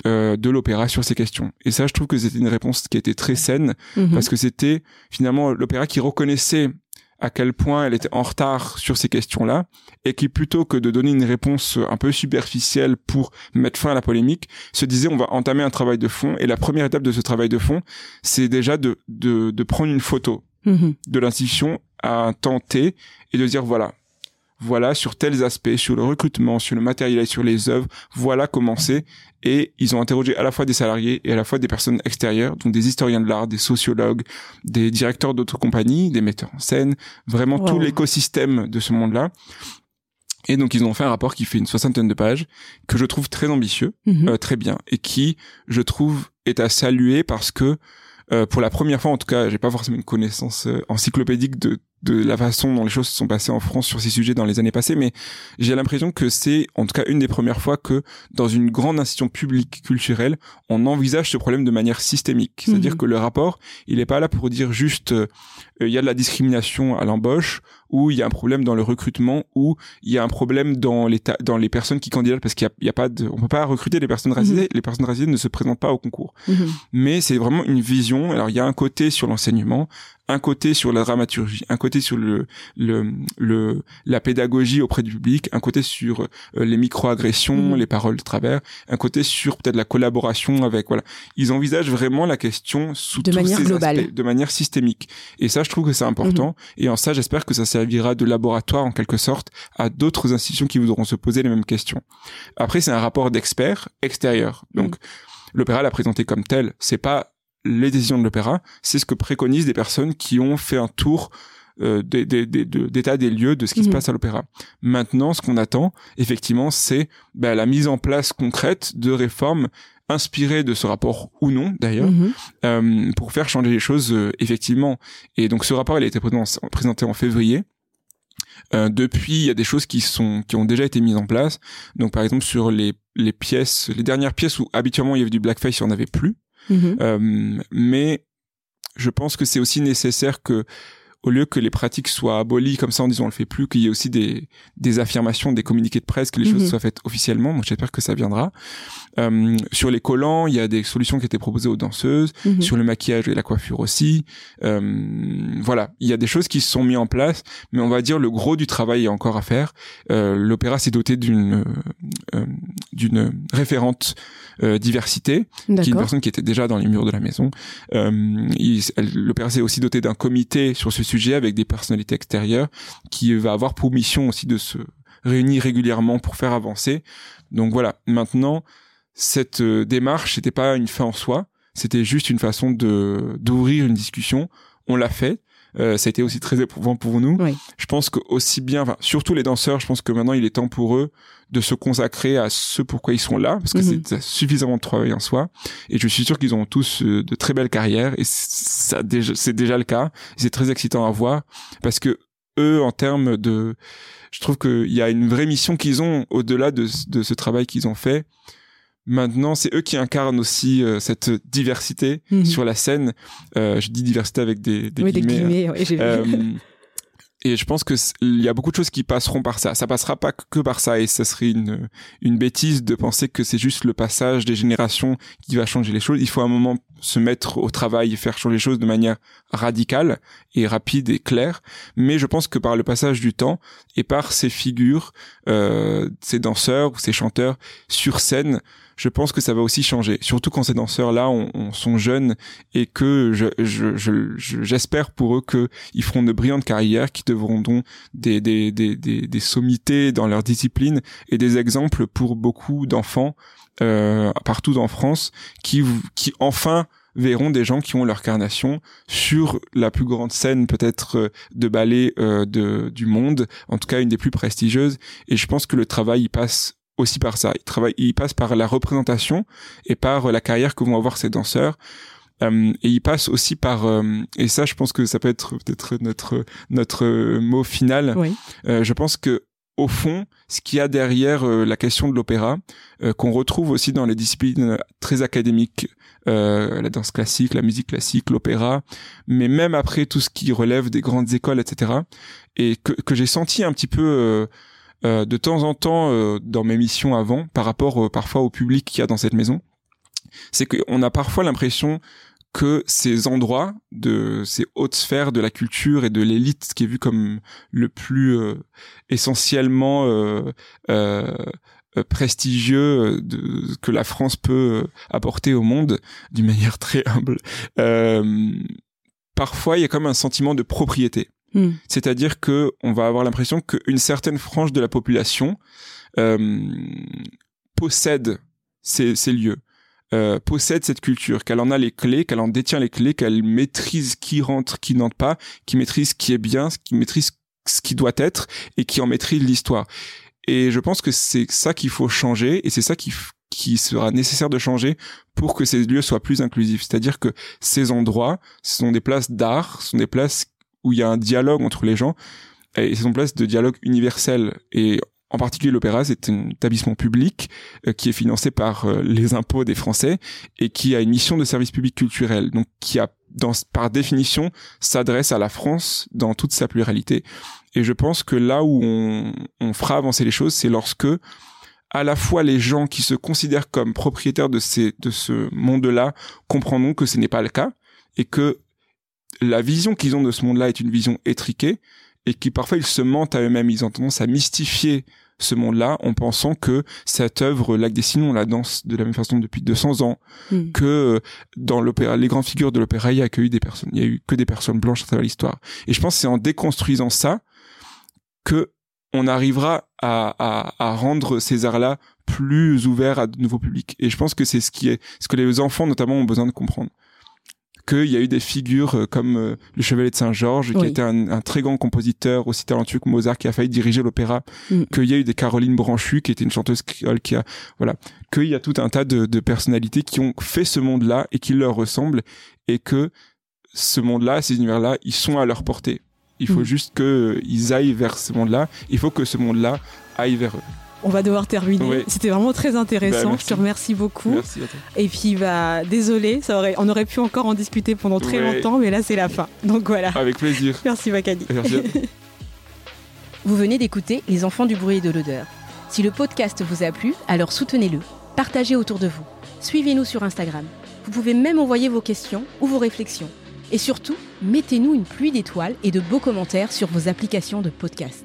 euh, de l'opéra sur ces questions. Et ça, je trouve que c'était une réponse qui était très saine, Mhm. parce que c'était finalement l'opéra qui reconnaissait à quel point elle était en retard sur ces questions-là, et qui plutôt que de donner une réponse un peu superficielle pour mettre fin à la polémique, se disait on va entamer un travail de fond, et la première étape de ce travail de fond, c'est déjà de, de, de prendre une photo Mhm. de l'institution à un temps T et de dire voilà voilà sur tels aspects, sur le recrutement, sur le matériel, sur les œuvres, voilà comment c'est. Et ils ont interrogé à la fois des salariés et à la fois des personnes extérieures, donc des historiens de l'art, des sociologues, des directeurs d'autres compagnies, des metteurs en scène, vraiment tout l'écosystème de ce monde-là. Et donc ils ont fait un rapport qui fait une soixantaine de pages que je trouve très ambitieux, Mhm. euh, très bien, et qui je trouve est à saluer parce que euh, pour la première fois, en tout cas, j'ai pas forcément une connaissance euh, encyclopédique de de la façon dont les choses se sont passées en France sur ces sujets dans les années passées, mais j'ai l'impression que c'est en tout cas une des premières fois que dans une grande institution publique culturelle, on envisage ce problème de manière systémique. C'est-à-dire Mhm. que le rapport, il n'est pas là pour dire juste euh, il y a de la discrimination à l'embauche ou il y a un problème dans le recrutement ou il y a un problème dans les dans les personnes qui candidatent parce qu'il y a, il y a pas de on peut pas recruter les personnes racisées, les personnes racisées ne se présentent pas au concours Mhm. mais c'est vraiment une vision. Alors il y a un côté sur l'enseignement, un côté sur la dramaturgie, un côté sur le le, le la pédagogie auprès du public, un côté sur euh, les micro-agressions, Mhm. les paroles de travers, un côté sur peut-être la collaboration avec voilà. Ils envisagent vraiment la question sous De tous manière ces globale. aspects, de manière systémique. Et ça, je trouve que c'est important. Mhm. Et en ça, j'espère que ça servira de laboratoire en quelque sorte à d'autres institutions qui voudront se poser les mêmes questions. Après, c'est un rapport d'experts extérieurs. Donc, l'opéra l'a présenté comme tel. C'est pas les décisions de l'opéra, c'est ce que préconisent des personnes qui ont fait un tour euh, des- des- des- de- d'état des lieux de ce qui se Mhm. passe à l'opéra. Maintenant, ce qu'on attend, effectivement, c'est bah, la mise en place concrète de réformes inspirées de ce rapport ou non, d'ailleurs, Mhm. euh, pour faire changer les choses euh, effectivement. Et donc ce rapport, il a été présenté, en février. Euh, depuis, il y a des choses qui sont qui ont déjà été mises en place. Donc par exemple sur les les pièces, les dernières pièces où habituellement il y avait du blackface, il n'y en avait plus. Mhm. Euh, mais je pense que c'est aussi nécessaire que au lieu que les pratiques soient abolies comme ça en disant on le fait plus, qu'il y ait aussi des, des affirmations, des communiqués de presse, que les Mhm. choses soient faites officiellement. Donc j'espère que ça viendra. Euh, sur les collants, il y a des solutions qui étaient proposées aux danseuses. Mhm. Sur le maquillage et la coiffure aussi. Euh, voilà, il y a des choses qui se sont mises en place, mais on va dire le gros du travail est encore à faire. Euh, L'opéra s'est doté d'une euh, d'une référente euh, diversité qui est une personne qui était déjà dans les murs de la maison. Euh, L'opéra s'est aussi doté d'un comité sur ce sujet avec des personnalités extérieures qui va avoir pour mission aussi de se réunir régulièrement pour faire avancer. Donc voilà, maintenant, cette euh, démarche, c'était pas une fin en soi, c'était juste une façon de d'ouvrir une discussion. On l'a fait. Euh, ça a été aussi très éprouvant pour nous. Oui. Je pense que aussi bien, enfin, surtout les danseurs, je pense que maintenant il est temps pour eux de se consacrer à ce pourquoi ils sont là, parce que Mhm. c'est suffisamment de travail en soi. Et je suis sûr qu'ils ont tous euh, de très belles carrières, et ça déjà, c'est déjà le cas. C'est très excitant à voir, parce que eux, en termes de, je trouve qu'il y a une vraie mission qu'ils ont au-delà de, de ce travail qu'ils ont fait. Maintenant, c'est eux qui incarnent aussi euh, cette diversité Mhm. sur la scène. Euh, je dis diversité avec des, des oui, des guillemets. hein. guillemets, j'ai vu. Euh, et je pense que il y a beaucoup de choses qui passeront par ça. Ça passera pas que par ça, et ça serait une une bêtise de penser que c'est juste le passage des générations qui va changer les choses. Il faut à un moment se mettre au travail et faire changer les choses de manière radicale et rapide et claire. Mais je pense que par le passage du temps et par ces figures, euh, ces danseurs ou ces chanteurs sur scène, je pense que ça va aussi changer. Surtout quand ces danseurs-là on, on sont jeunes et que je, je, je, j'espère pour eux que ils feront de brillantes carrières, qui devront donc des, des, des, des, des sommités dans leur discipline et des exemples pour beaucoup d'enfants euh, partout en France qui, qui enfin verront des gens qui ont leur carnation sur la plus grande scène peut-être euh, de ballet euh, de, du monde, en tout cas une des plus prestigieuses. Et je pense que le travail il passe aussi par ça. Il, travaille, il passe par la représentation et par euh, la carrière que vont avoir ces danseurs. Euh, et il passe aussi par euh, et ça je pense que ça peut être peut-être notre notre euh, mot final Oui. Je pense que au fond ce qu'il y a derrière la question de l'opéra qu'on retrouve aussi dans les disciplines très académiques la danse classique la musique classique l'opéra mais même après tout ce qui relève des grandes écoles etc et que, que j'ai senti un petit peu de temps en temps euh, dans mes missions avant par rapport euh, parfois au public qu'il y a dans cette maison c'est qu'on a parfois l'impression que ces endroits de ces hautes sphères de la culture et de l'élite, qui est vu comme le plus euh, essentiellement euh, euh, euh, prestigieux euh, de, que la France peut euh, apporter au monde d'une manière très humble. Euh, parfois, il y a comme un sentiment de propriété. Hmm. C'est-à-dire que on va avoir l'impression qu'une certaine frange de la population euh, possède ces, ces lieux, euh, possède cette culture, qu'elle en a les clés, qu'elle en détient les clés, qu'elle maîtrise qui rentre, qui n'entre pas, qui maîtrise qui est bien, qui maîtrise ce qui doit être et qui en maîtrise l'histoire. Et je pense que c'est ça qu'il faut changer et c'est ça qui, qui sera nécessaire de changer pour que ces lieux soient plus inclusifs. C'est-à-dire que ces endroits, ce sont des places d'art, ce sont des places où il y a un dialogue entre les gens et ce sont des places de dialogue universel. Et en particulier l'opéra, c'est un établissement public euh, qui est financé par euh, les impôts des Français et qui a une mission de service public culturel, donc qui a, par définition, s'adresse à la France dans toute sa pluralité. Et je pense que là où on, on fera avancer les choses, c'est lorsque à la fois les gens qui se considèrent comme propriétaires de ces de ce monde-là comprendront que ce n'est pas le cas et que la vision qu'ils ont de ce monde-là est une vision étriquée et qui parfois ils se mentent à eux-mêmes, ils ont tendance à mystifier ce monde-là en pensant que cette œuvre Lac des Sinons la danse de la même façon depuis 200 ans Hmm. que euh, dans l'opéra les grandes figures de l'opéra il y a que eu des personnes. Il y a eu que des personnes blanches à travers l'histoire. Et je pense que c'est en déconstruisant ça que on arrivera à, à, à rendre ces arts-là plus ouverts à de nouveaux publics. Et je pense que c'est ce qui est ce que les enfants notamment ont besoin de comprendre qu'il y a eu des figures euh, comme euh, le Chevalier de Saint-Georges, qui était un, un très grand compositeur, aussi talentueux que Mozart, qui a failli diriger l'opéra, Mm. qu'il y a eu des Caroline Branchu, qui était une chanteuse créole, qui a, voilà, qu'il y a tout un tas de, de personnalités qui ont fait ce monde-là et qui leur ressemblent, et que ce monde-là, ces univers-là, ils sont à leur portée. Il faut Mm. juste qu'ils aillent vers ce monde-là. Il faut que ce monde-là aille vers eux. On va devoir terminer. Oui. C'était vraiment très intéressant. Bah, je te merci. remercie beaucoup. Merci à toi. Et puis, bah, désolé, ça aurait, on aurait pu encore en discuter pendant très Ouais. longtemps, mais là, c'est la fin. Donc voilà. Avec plaisir. Merci, toi. Vous venez d'écouter Les enfants du bruit et de l'odeur. Si le podcast vous a plu, alors soutenez-le. Partagez autour de vous. Suivez-nous sur Instagram. Vous pouvez même envoyer vos questions ou vos réflexions. Et surtout, mettez-nous une pluie d'étoiles et de beaux commentaires sur vos applications de podcast.